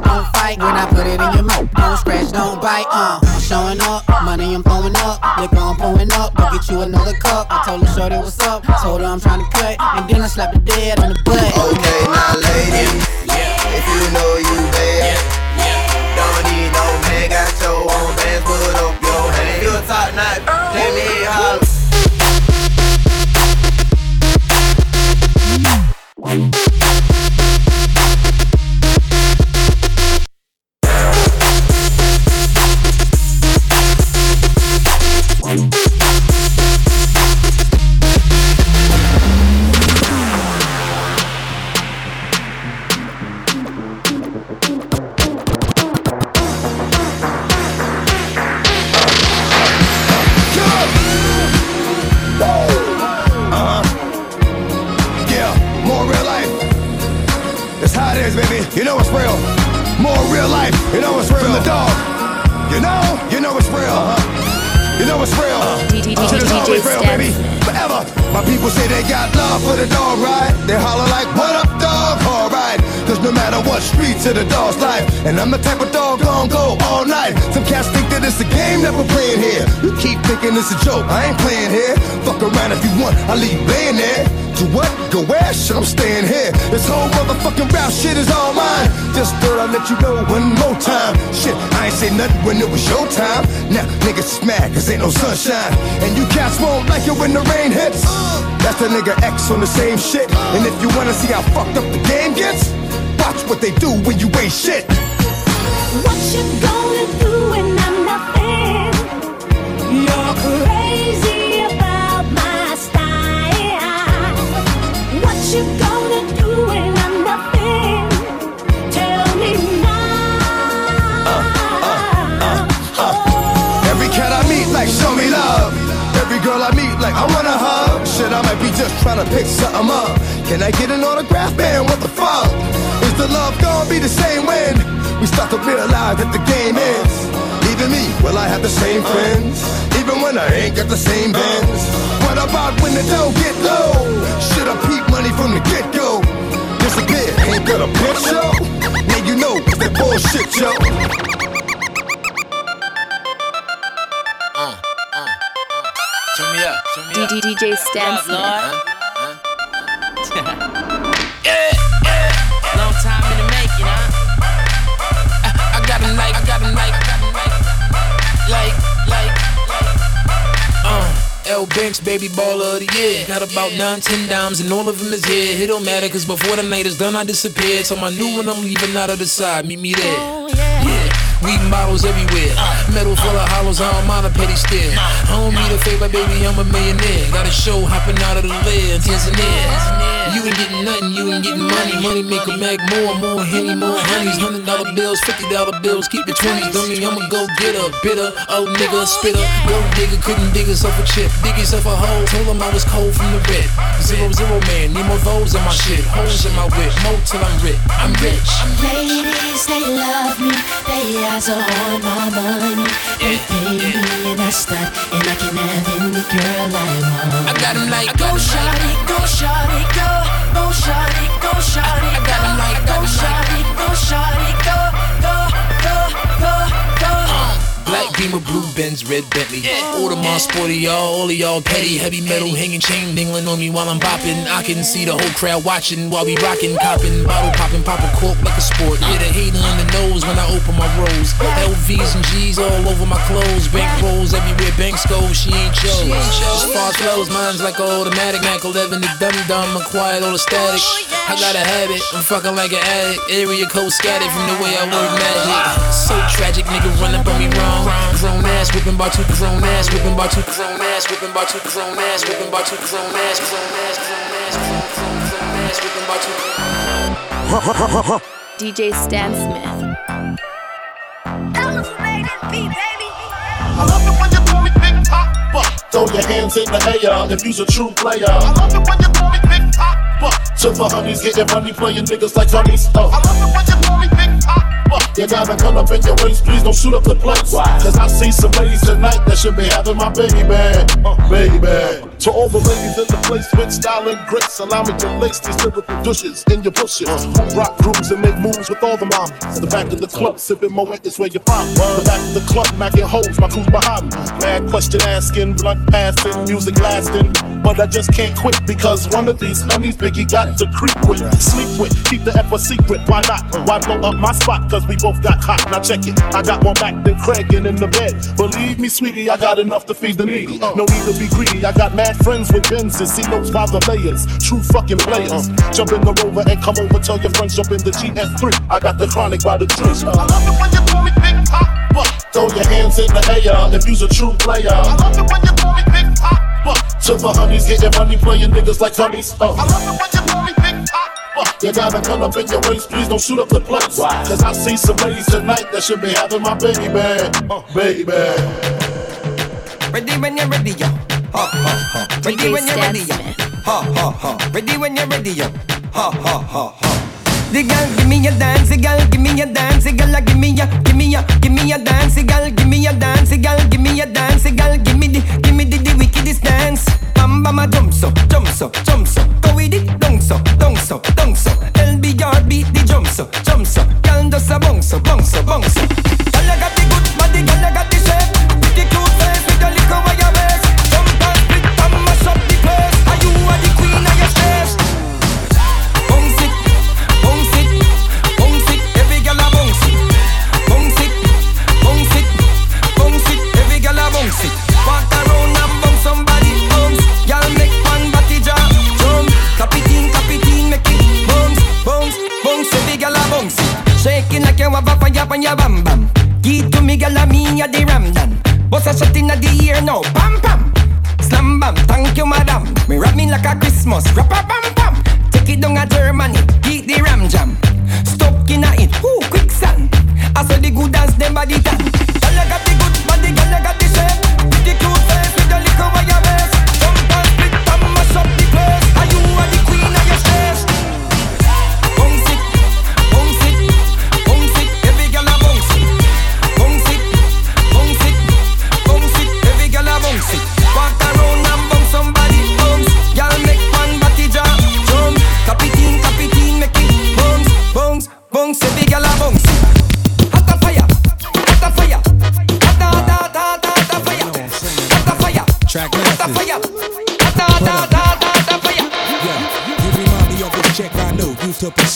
don't fuss, don't fight. When I put it in your mouth, don't scratch, don't bite. Uh, I'm showing up, money I'm throwing up, liquor I'm pouring up. Go get you another cup. I told her shorty what's up, told her I'm trying to cut, and then I slapped the dead on the butt. Okay, now ladies, if you know you bad, don't need no man, got your own bands, put up your hand. You a top notch, let me holler. Got love no matter what street to the dog's life. And I'm the type of dog gon' go all night. Some cats think that it's a game that we're playing here. You keep thinking it's a joke. I ain't playing here. Fuck around if you want. I'll leave you laying there. To what? Go where? Shit, I'm staying here. This whole motherfucking rap shit is all mine. Just thought I'd let you know one more time. Shit, I ain't say nothing when it was your time. Now niggas mad cause ain't no sunshine. And you cats won't like it when the rain hits. That's the nigga X on the same shit. And if you wanna see how fucked up the game gets, watch what they do when you ain't shit. What you gonna do when I'm nothing? You're crazy about my style. What you gonna do when I'm nothing? Tell me now. Uh, uh, uh, Every cat I meet like show me love. Every girl I meet like I wanna hug. Shit, I might be just trying to pick something up. Can I get an autograph, man? What the fuck? Is the love gonna be the same when we start to realize that the game ends? Even me, will I have the same friends? Even when I ain't got the same bands? What about when the dough get low? Should I peep money from the get go? Disappear, ain't got a bitch show? Now you know it's that bullshit, yo. Uh, uh, uh. Turn me up, turn me. DJ Stan L Banks, baby baller of the year. Got about nine, ten dimes, and all of them is here. It don't matter, cause before the night is done, I disappeared. So my new one, I'm leaving out of the side. Meet me there. Yeah. We models everywhere. Metal full of hollows, I don't mind a petty stare. I don't need a favor, baby, I'm a millionaire. Got a show hopping out of the lid, Tanzania. Ain't getting nothing, you ain't getting money. Money make a mag more, more henny, more honeys. Hundred dollar bills, fifty dollar bills, keep it twenties. Dummy, I'ma go get a bitter, old nigga, spitter. Gold digger couldn't dig himself a chip, dig himself a hole. Told him I was cold from the red. Zero zero man, need more V's in my shit, holes in my whip, more till I'm rich. I'm rich. Ladies, they love me. They eyes are on my money. They pay me and I stop, and I can have any girl I want. I got him like, go shawty, go shawty, go, go shawty, go shawty, I got him like, go shawty, go shawty, Beamer, blue Benz, red Bentley. Audemars sporty, y'all, all of y'all petty. Heavy metal hanging chain dingling on me while I'm bopping. I can see the whole crowd watching while we rocking, copping, bottle popping, pop a cork like a sport. Yeah, the hater in the nose when I open my rolls. LVs and G's all over my clothes. Bank rolls everywhere, banks go. She ain't yours. As far flows, mine's like an automatic. Mac 11, the dumb dumb, acquired all the static. I got a habit, I'm fucking like an addict. Area code scattered from the way I work magic. So tragic, nigga running from me wrong. Grown ass whipping by two grown ass, whipping by two grown ass, whipping by two grown ass, whipping by two grown ass, grown ass, grown ass, grown ass, whipping by two. DJ Stan Smith. Throw your hands in the air if you's a true player. I love it when you call me Big. To the honeys getting money, playing niggas like honeys. Oh. Uh. I love it when you call me Big Papa. You gotta cut up in your waist, please don't shoot up the place. Cause I see some ladies tonight that should be having my baby, uh, baby. To all the ladies in the place with style and grace, allow me to lace these lyrical douches in your bushes. Uh. Who rock grooves and make moves with all the mamas. The back of the club, sipping Moet is where you find me. Uh. The back of the club, macking hoes, my crew's behind me. Mad question asking, blunt passing, music lasting. But I just can't quit because one of these honeys Biggie got to creep with, sleep with, keep the F a secret. Why not? Why blow up my spot? Cause we both got hot. Now check it. I got more back than Craig and in the bed. Believe me, sweetie, I got enough to feed the needy. No need to be greedy. I got mad friends with Benzes. See those by the layers. True fucking players. Jump in the rover and come over. Tell your friends jump in the GS3. I got the chronic by the tree. I love it when you call me Big Papa. Throw your hands in the air if you's a true player. I love it when you call me Big Papa. To the honeys getting money, playing niggas like honeys. Oh. Uh. I love it when uh. Uh, you call me Big Papa. You gotta cut up in your waist, please don't shoot up the place. Cause I see some ladies tonight that should be having my baby, uh, baby. Ready when you're ready, yo. Ha ha ha. Ready when you're ready, yo. Ha ha ha. Ready when you're ready, yo. Ha ha ha ha. The girl give me a dance, the girl give me a dance, the girl give me a, give me a, give me a dance, the girl give me a dance, the girl give me a dance, the girl give me the, give me the, the wickedest dance. Bam bam a jump so, jump so, jump so, go with it, down so, down so, down so. LBR beat the jump so, jump so, girl does a bounce so, bounce so, bounce so. Girl you got the good body, girl you got on your bam bam. Give to me, girl, a me a the ramdan. Bust a shot inna the ear now, pam pam. Slam bam, thank you, madam. Me rap me like a Christmas, rap a bam bam. Take it down a Germany, eat the ram jam. Stuck inna it, whoo, quicksand. I saw the good dance, them body tan. Girl, you got the good body, girl, you got the shape. Pretty cute face with a little wire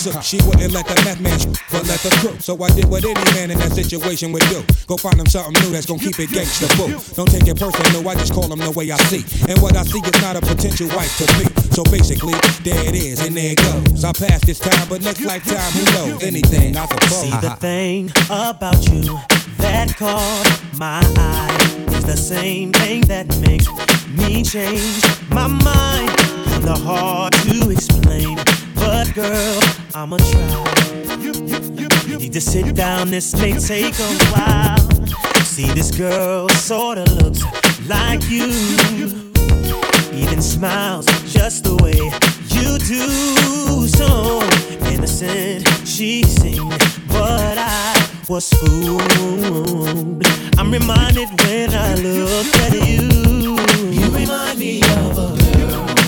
pursue. She wouldn't let the meth man, but let the crew. So I did what any man in that situation would do. Go find him something new that's gonna keep it gangsta boo. Don't take it personal, I just call him the way I see. And what I see is not a potential wife to me. So basically, there it is, and there it goes. I passed this time, but next lifetime, who knows? Anything, I suppose. See the thing about you that caught my eye is the same thing that makes me change my mind. Kinda hard to explain, girl, I'ma try. You, you, you, need to sit down, this may take a while. See, this girl sorta looks like you. Even smiles just the way you do. So innocent, she seemed, but I was fooled. I'm reminded when I look at you. You remind me of a girl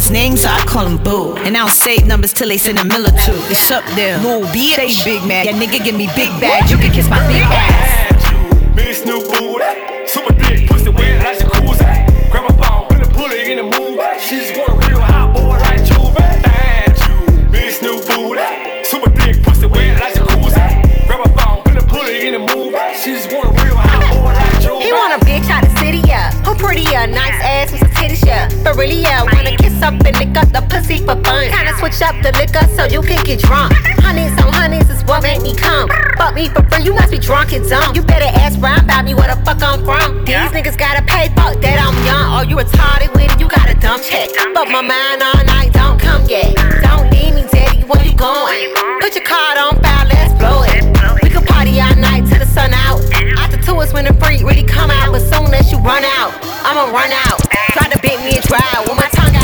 niggas' names, so I call them boo. And I don't save numbers till they send a mill or two. It's up there, little bitch. Stay big man. Yeah, nigga, give me big bags. You can kiss my big ass. Miss New Booty, super big pussy, wet like jacuzzi. Grab my phone and put it in the move. She just real hot boy like you, Had you, Miss New Booty, super big pussy, wet like jacuzzi. Grab my phone and put it in the move. She just real hot boy like you. He want a bitch out the city, yeah. Who pretty, yeah. Nice ass with some titties, yeah. But really, yeah. Wanna kiss up and lick up the pussy for fun. Kinda switch up the liquor so you can get drunk. Honeys on honeys is what make me come. Fuck me for free, you must be drunk and dumb. You better ask Brian about me, where the fuck I'm from. These niggas gotta pay, fuck that I'm young. Or you retarded with it, you got a dumb check. Fuck my mind all night, don't come yet. Don't need me, daddy, where you going? Put your card on file, let's blow it. We can party all night till the sun out. After two is when the freak really come out. But soon as you run out, I'ma run out. Try to bait me and drive with my tongue out.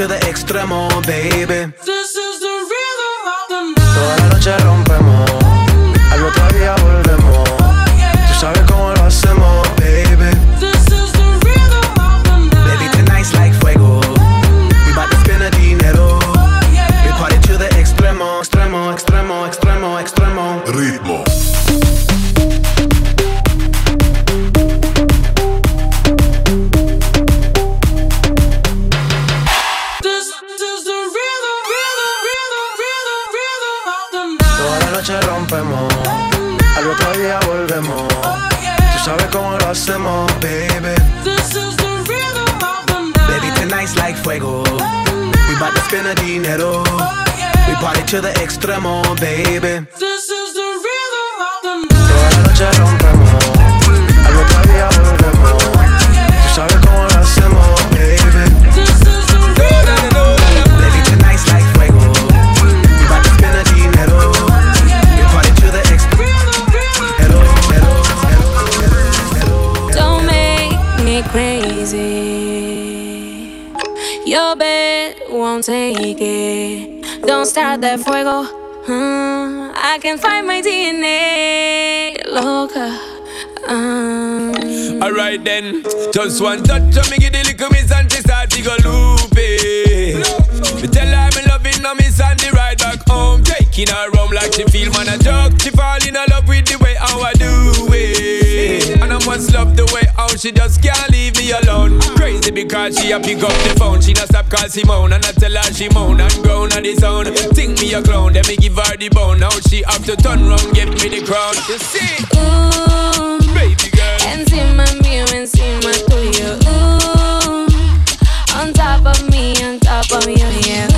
We party to the extremo, baby. Toda la noche rompemos, al otro día volvemos. Tú sabes cómo lo hacemos, baby. Baby, tonight's like fuego. We bout to spend the dinero. We party to the extremo, extremo, extremo, extremo, extremo. Ritmo. quiero. Oh, yeah. We party to the extremo, baby. This is the rhythm of the night. Toda won't take it. Don't start that fuego. Uh, I can find my DNA. Loca. Uh. Alright then, just one touch of me give the little miss and she start to go loopy. Me tell her I'm loving her miss and the ride back home, taking her home like she feel man a joke. She fall in love with the way how I do it, and I must love the way she just can't leave me alone. Crazy because she a pick up the phone, she not stop call Simone, and I tell her she moan and groan on the sound. Think me a clown, then me give her the bone. Now she have to turn round, give me the crown. You see? Ooh, baby girl. Encima mío, encima tuyo. Ooh, on top of me, on top of you, yeah.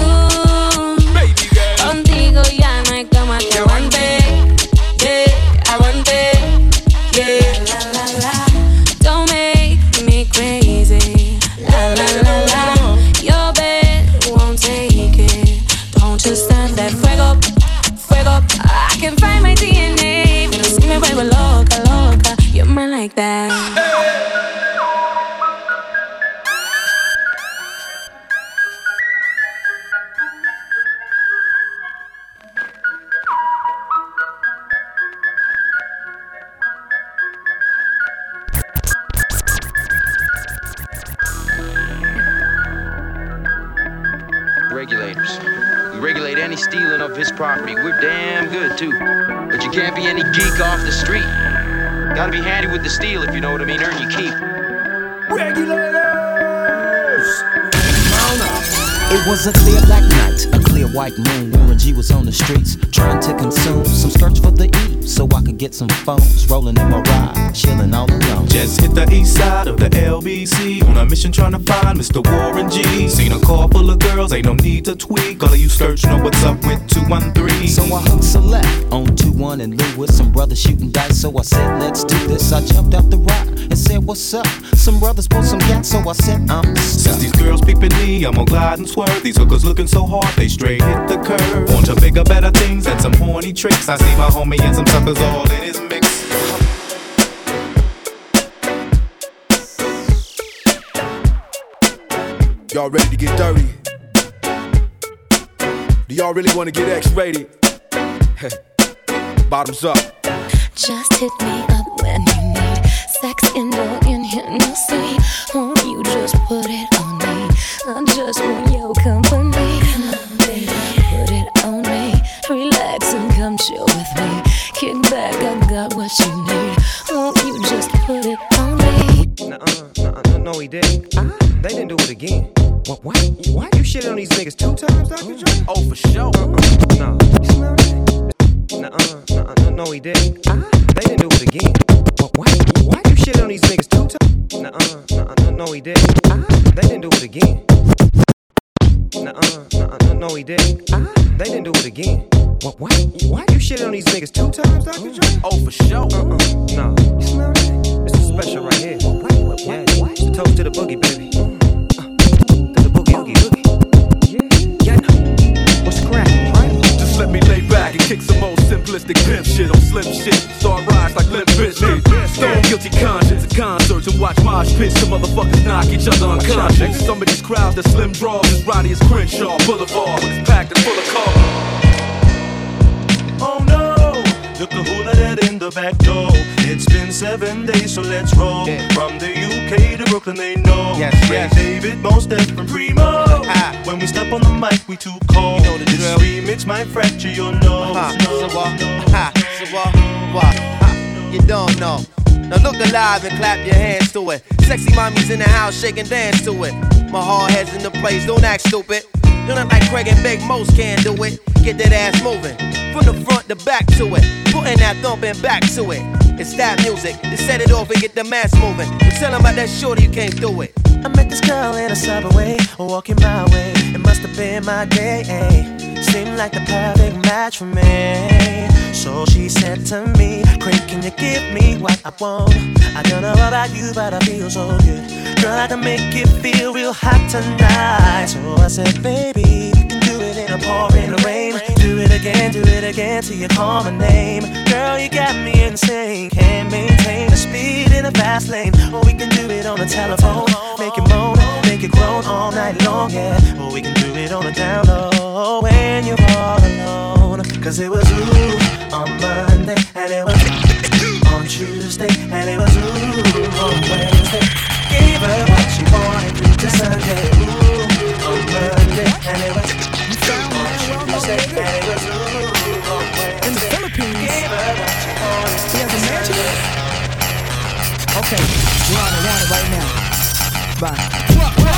Any geek off the street. Gotta be handy with the steel if you know what I mean. Earn your keep. Regulators! It was a clear black night, a clear white moon. Warren G was on the streets trying to consume some skirts for the E, so I could get some phones. Rolling in my ride, chilling all alone. Just hit the east side of the LBC on a mission trying to find Mr. Warren G. Seen a car full of girls, ain't no need to tweak. All of you search know what's up with 213. So I hooked select on 2 1 and Lewis. Some brothers shooting dice, so I said, let's do this. I jumped out the rock and said, what's up? Some brothers pulled some gas, so I said, I'm Since these girls peeping me, I'm gonna glide and swerve. These hookers looking so hard, they straight hit the curve. Want to bigger, better things and some horny tricks. I see my homie and some suckers all in his mix. Y'all ready to get dirty? Do y'all really want to get X-rated? Bottoms up. Just hit me up when you need sex indoor in here, no sleep. Won't you just put it on me? I just want your company. Kick back, I got what you need. Won't you just put it on me? Nuh-uh, nuh-uh, no, he didn't. Ah. They didn't do it again. What? What? What? You shitted on these niggas two times, Dr. Dre? Oh, for sure. Uh-uh, nah. You smell that? Nuh-uh, nuh-uh, no, he didn't. Ah. They didn't do it again. What? What? What? You shitted on these niggas two times? Nuh-uh, nuh-uh, no, he didn't. Ah. They didn't do it again. Nuh-uh, nuh-uh, no, he didn't. Ah. They didn't do it again. What? What? What? You shitted on these niggas two times, Dr. Mm. Dre? Oh, for sure. Uh-uh, no. You smell that? This is special right here. What? What? What? Yeah. What? It's a toast to the boogie, baby. Back and kick some old simplistic pimp shit on slim shit. Start rise like Limp Bizkit. Stone guilty conscience at concerts and watch mosh pits. Some motherfuckers knock each other unconscious. Some of these crowds that slim draws as rowdy as Crenshaw Boulevard it's packed and full of cars. Oh no, look the hula that in the back door. It's been seven days, so let's roll. From the UK to Brooklyn, they know. Yes, Ray yes. David, Mos and Primo. when we step on the mic, we too cold. You know the this remix might fracture your nose. Uh-huh. No, So what? no. Ha, so what? What? Ha, you don't know. Now look alive and clap your hands to it. Sexy mommies in the house, shaking dance to it. My hard head's in the place, don't act stupid. Don't like Craig and Big Mos can do it. Get that ass moving. From the front to back to it. Putting that thumping back to it. It's that music to set it off and get the mass moving. You tell 'em about that shorty, you can't do it. I met this girl in a subway, walking my way. It must have been my day. Seemed like the perfect match for me. So she said to me, Craig, can you give me what I want? I don't know about you, but I feel so good. I can make it feel real hot tonight. So I said, baby, we can do it in a pouring rain. Do it again, do it again till you call my name. Girl, you got me insane. Can't maintain the speed in a fast lane. Or we can do it on the telephone. Make it moan, make it groan all night long, yeah. Or we can do it on the down low. When you're all alone. Cause it was ooh on Monday, and it was on Tuesday, and it was ooh on Wednesday. Gave her what she wanted through to Sunday. Ooh on Monday, and it was Tuesday, and it was ooh on Wednesday. In the Philippines. Gave her what she wanted. He has a mansion. Okay, we're on the it right now. Bye.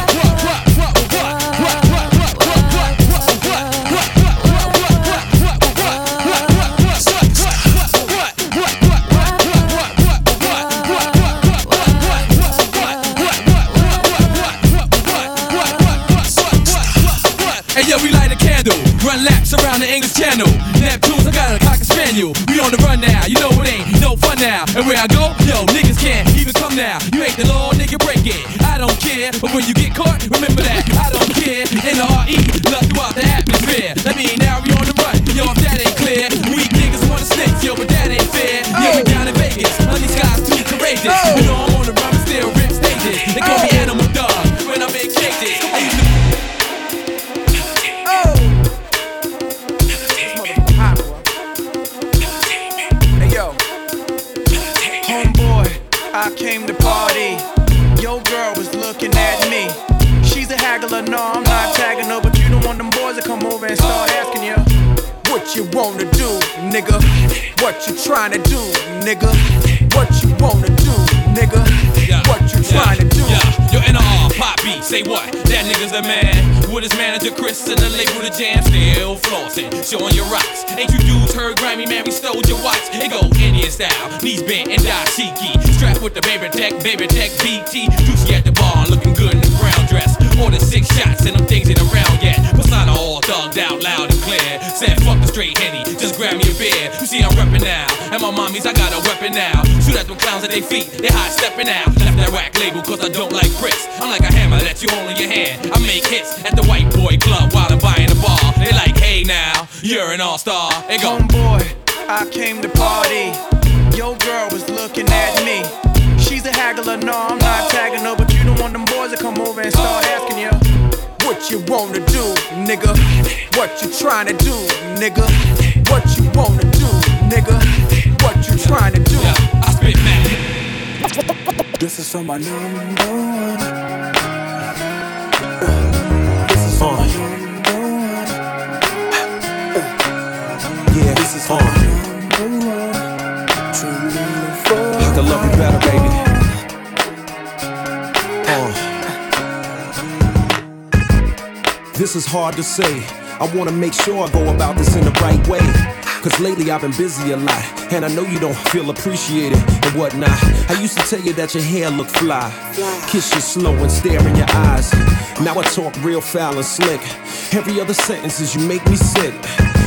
Channel. Neptunes, I got a cocker spaniel. We on the run now, you know it ain't no fun now. And where I go, yo, niggas can't even come now. Flossing, showing your rocks. Ain't you dudes heard Grammy, man? We stole your watch. It go Indian style, knees bent and dashiki. Strapped with the baby tech, baby tech BT. Juicy at the bar, looking good in the brown dress. More than six shots and them things ain't around yet. Persona all thugged out loud and clear. Said fuck the straight henny, just grab me a beer. You see I'm reppin' now, and my mommies I got a weapon now. Shoot at them clowns at their feet, they high stepping out. Left that whack label cause I don't like Chris. I'm like a hammer that you hold in your hand. I make hits at the white boy club while all star. And go, Homeboy, I came to party. Your girl was looking at me. She's a haggler, no, I'm not tagging her, but you don't want them boys to come over and start asking you what you wanna do, nigga. What you trying to do, nigga. What you wanna do, nigga. What you trying to do. I spit mad. This is for my number one. Better, baby. Uh. This is hard to say. I wanna make sure I go about this in the right way. Cause lately I've been busy a lot, and I know you don't feel appreciated and whatnot. I used to tell you that your hair looked fly. Kiss you slow and stare in your eyes. Now I talk real foul and slick. Every other sentence is you make me sick.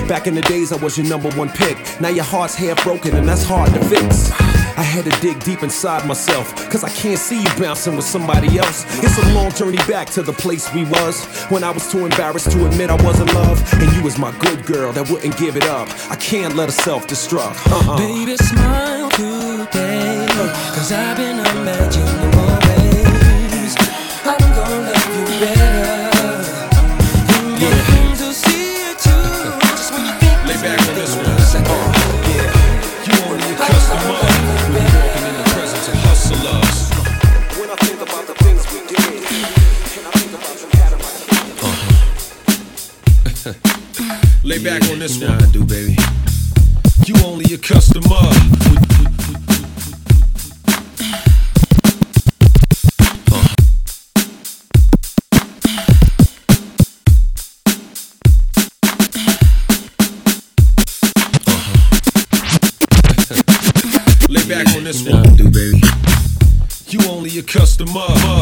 Back in the days, I was your number one pick. Now your heart's half broken, and that's hard to fix. I had to dig deep inside myself, cause I can't see you bouncing with somebody else. It's a long journey back to the place we was when I was too embarrassed to admit I was in love. And you was my good girl that wouldn't give it up. I can't let her self destruct. Uh-uh. Baby, smile today. Cause I've been imagining back on this You one. I do, baby. You only a customer. Lay back on this one. do, baby. You only a customer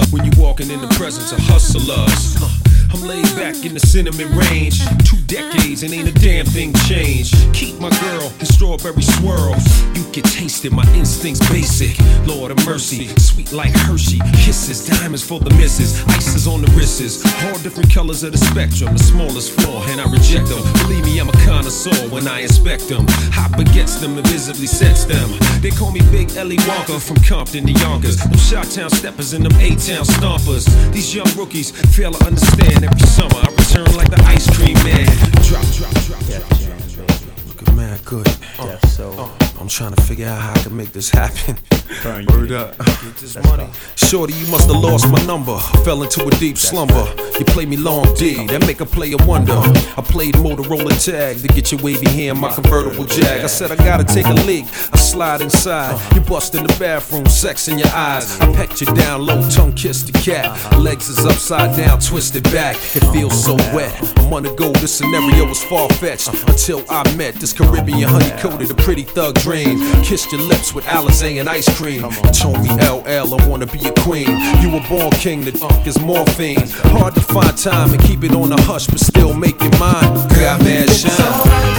when you walking in the presence of hustlers. Laid back in the cinnamon range. Two decades and ain't a damn thing changed. Keep my girl in strawberry swirls. You can taste it, my instincts basic. Lord of mercy, sweet like Hershey. Kisses, diamonds for the misses. Ices on the wrists. All different colors of the spectrum. The smallest flaw, and I reject them. Believe me, I'm a connoisseur when I inspect them. Hop against them invisibly sets them. They call me Big Ellie Walker from Compton to Yonkers. Them Shot Town steppers and them A Town stompers. These young rookies fail to understand every summer. I return like the ice cream man. Drop, drop, drop, drop, drop. Looking mad good. Uh, uh, I'm trying to figure out how I can make this happen. Word up. Get this money. Shorty, you must have lost my number. Fell into a deep slumber. You play me long D, that make a player wonder. I played Motorola tag to get your wavy hair in my convertible jag. I said I gotta take a leak. I slide inside. Uh-huh. You bust in the bathroom, sex in your eyes. I pecked you down low, tongue kissed the cat. Uh-huh. Legs is upside down, twisted back. It feels so wet. I'm on the go. This scenario was far fetched uh-huh. until I met this Caribbean honey coated, a pretty thug dream. Kissed your lips with Alizé and ice cream. Told me LL, I wanna be a queen. You were born king, the uh, is morphine. Hard to find time and keep it on the hush, but still make it mine. Got mad shine.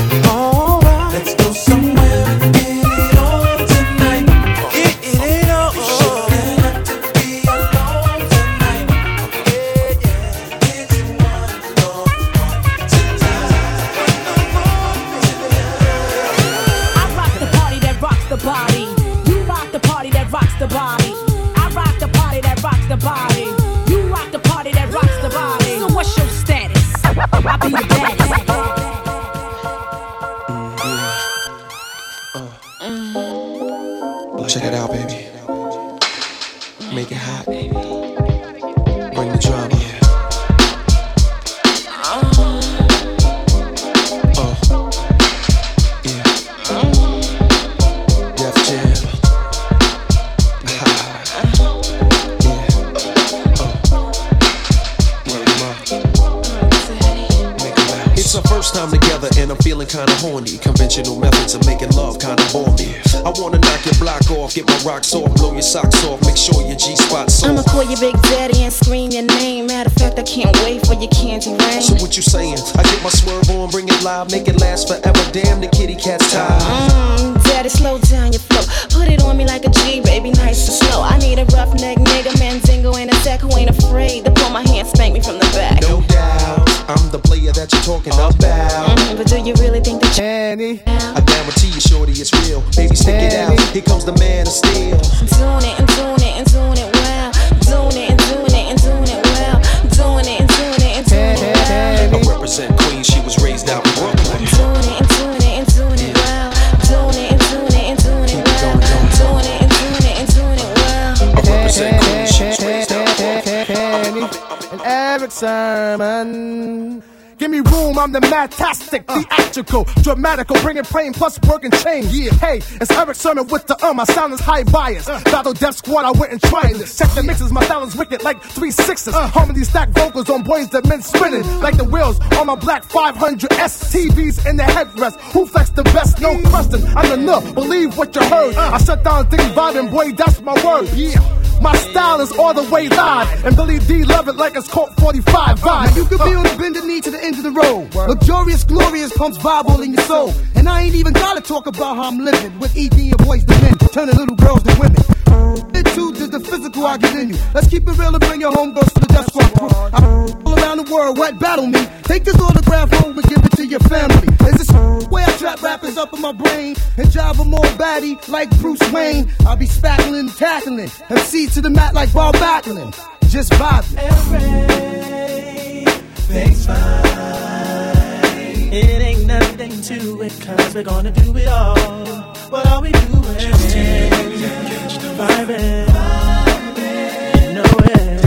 Last forever. Me room, I'm the matastic, theatrical, dramatical, bringing pain plus working chain. Yeah, hey, it's Erick Sermon with the um, my sound is high bias. Uh. Battle Def Squad, I went and tried this. Check the mixes, my sound is wicked like three sixes. Uh. Harmony stack vocals on boys that men spinning mm. like the wheels on my black 500 STVs in the headrest. Who flex the best? No mm. question, I'm enough. Believe what you heard. I shut down things vibing, boy, that's my word. Yeah. My style is all the way live, and Billy Dee love it like it's Colt 45 vibe. You could be on the bend knee to the end of the road. Luxurious, glorious pumps vibe all in your soul. And I ain't even gotta talk about how I'm living with ED and Boyz II Men, turning little girls to women. It too is the physical I get in you. Let's keep it real and bring your homegirls to the Def Squad. I'm all around the world, what battle me? Take this autograph home and to your family. Is this way I trap rappers up in my brain and drive them all batty like Bruce Wayne? I'll be spackling and tackling. MC to the mat like Bob Backlund. Just vibing. Things fine. It ain't nothing to it, cause we're gonna do it all. What are we doing? Vibing. You know it.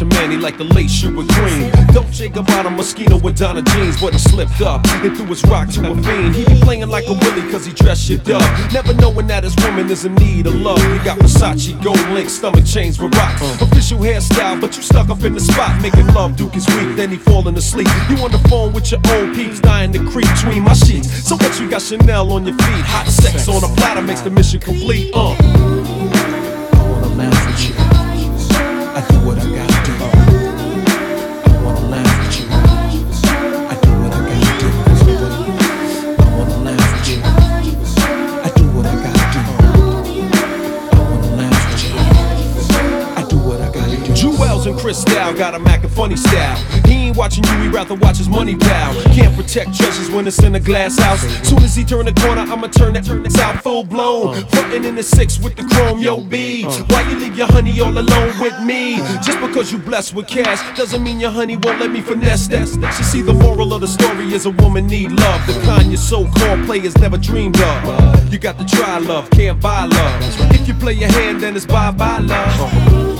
About your man, he like the late Sugar Green. Don't shake about a mosquito with Donna jeans, but he slipped up and threw his rock to a fiend. He be playing like a willy cause he dressed shit up. Never knowing that his woman is in need of love. He got Versace, gold link, stomach chains for rock. Official hairstyle, but you stuck up in the spot. Making love, Duke is weak, then he falling asleep. You on the phone with your old peeps, dying to creep between my sheets. So what you got Chanel on your feet? Hot sex on a platter makes the mission complete. Uh. Cristal got a Mac and funny style. He ain't watching you, he rather watch his money pal. Can't protect treasures when it's in a glass house. Soon as he turn the corner, I'ma turn that turn out full blown. Frontin' in the six with the chrome, yo B. Why you leave your honey all alone with me? Just because you blessed with cash doesn't mean your honey won't let me finesse that. She see the moral of the story is a woman need love. The kind your so-called players never dreamed of. You got to try love, can't buy love. If you play your hand, then it's bye bye love.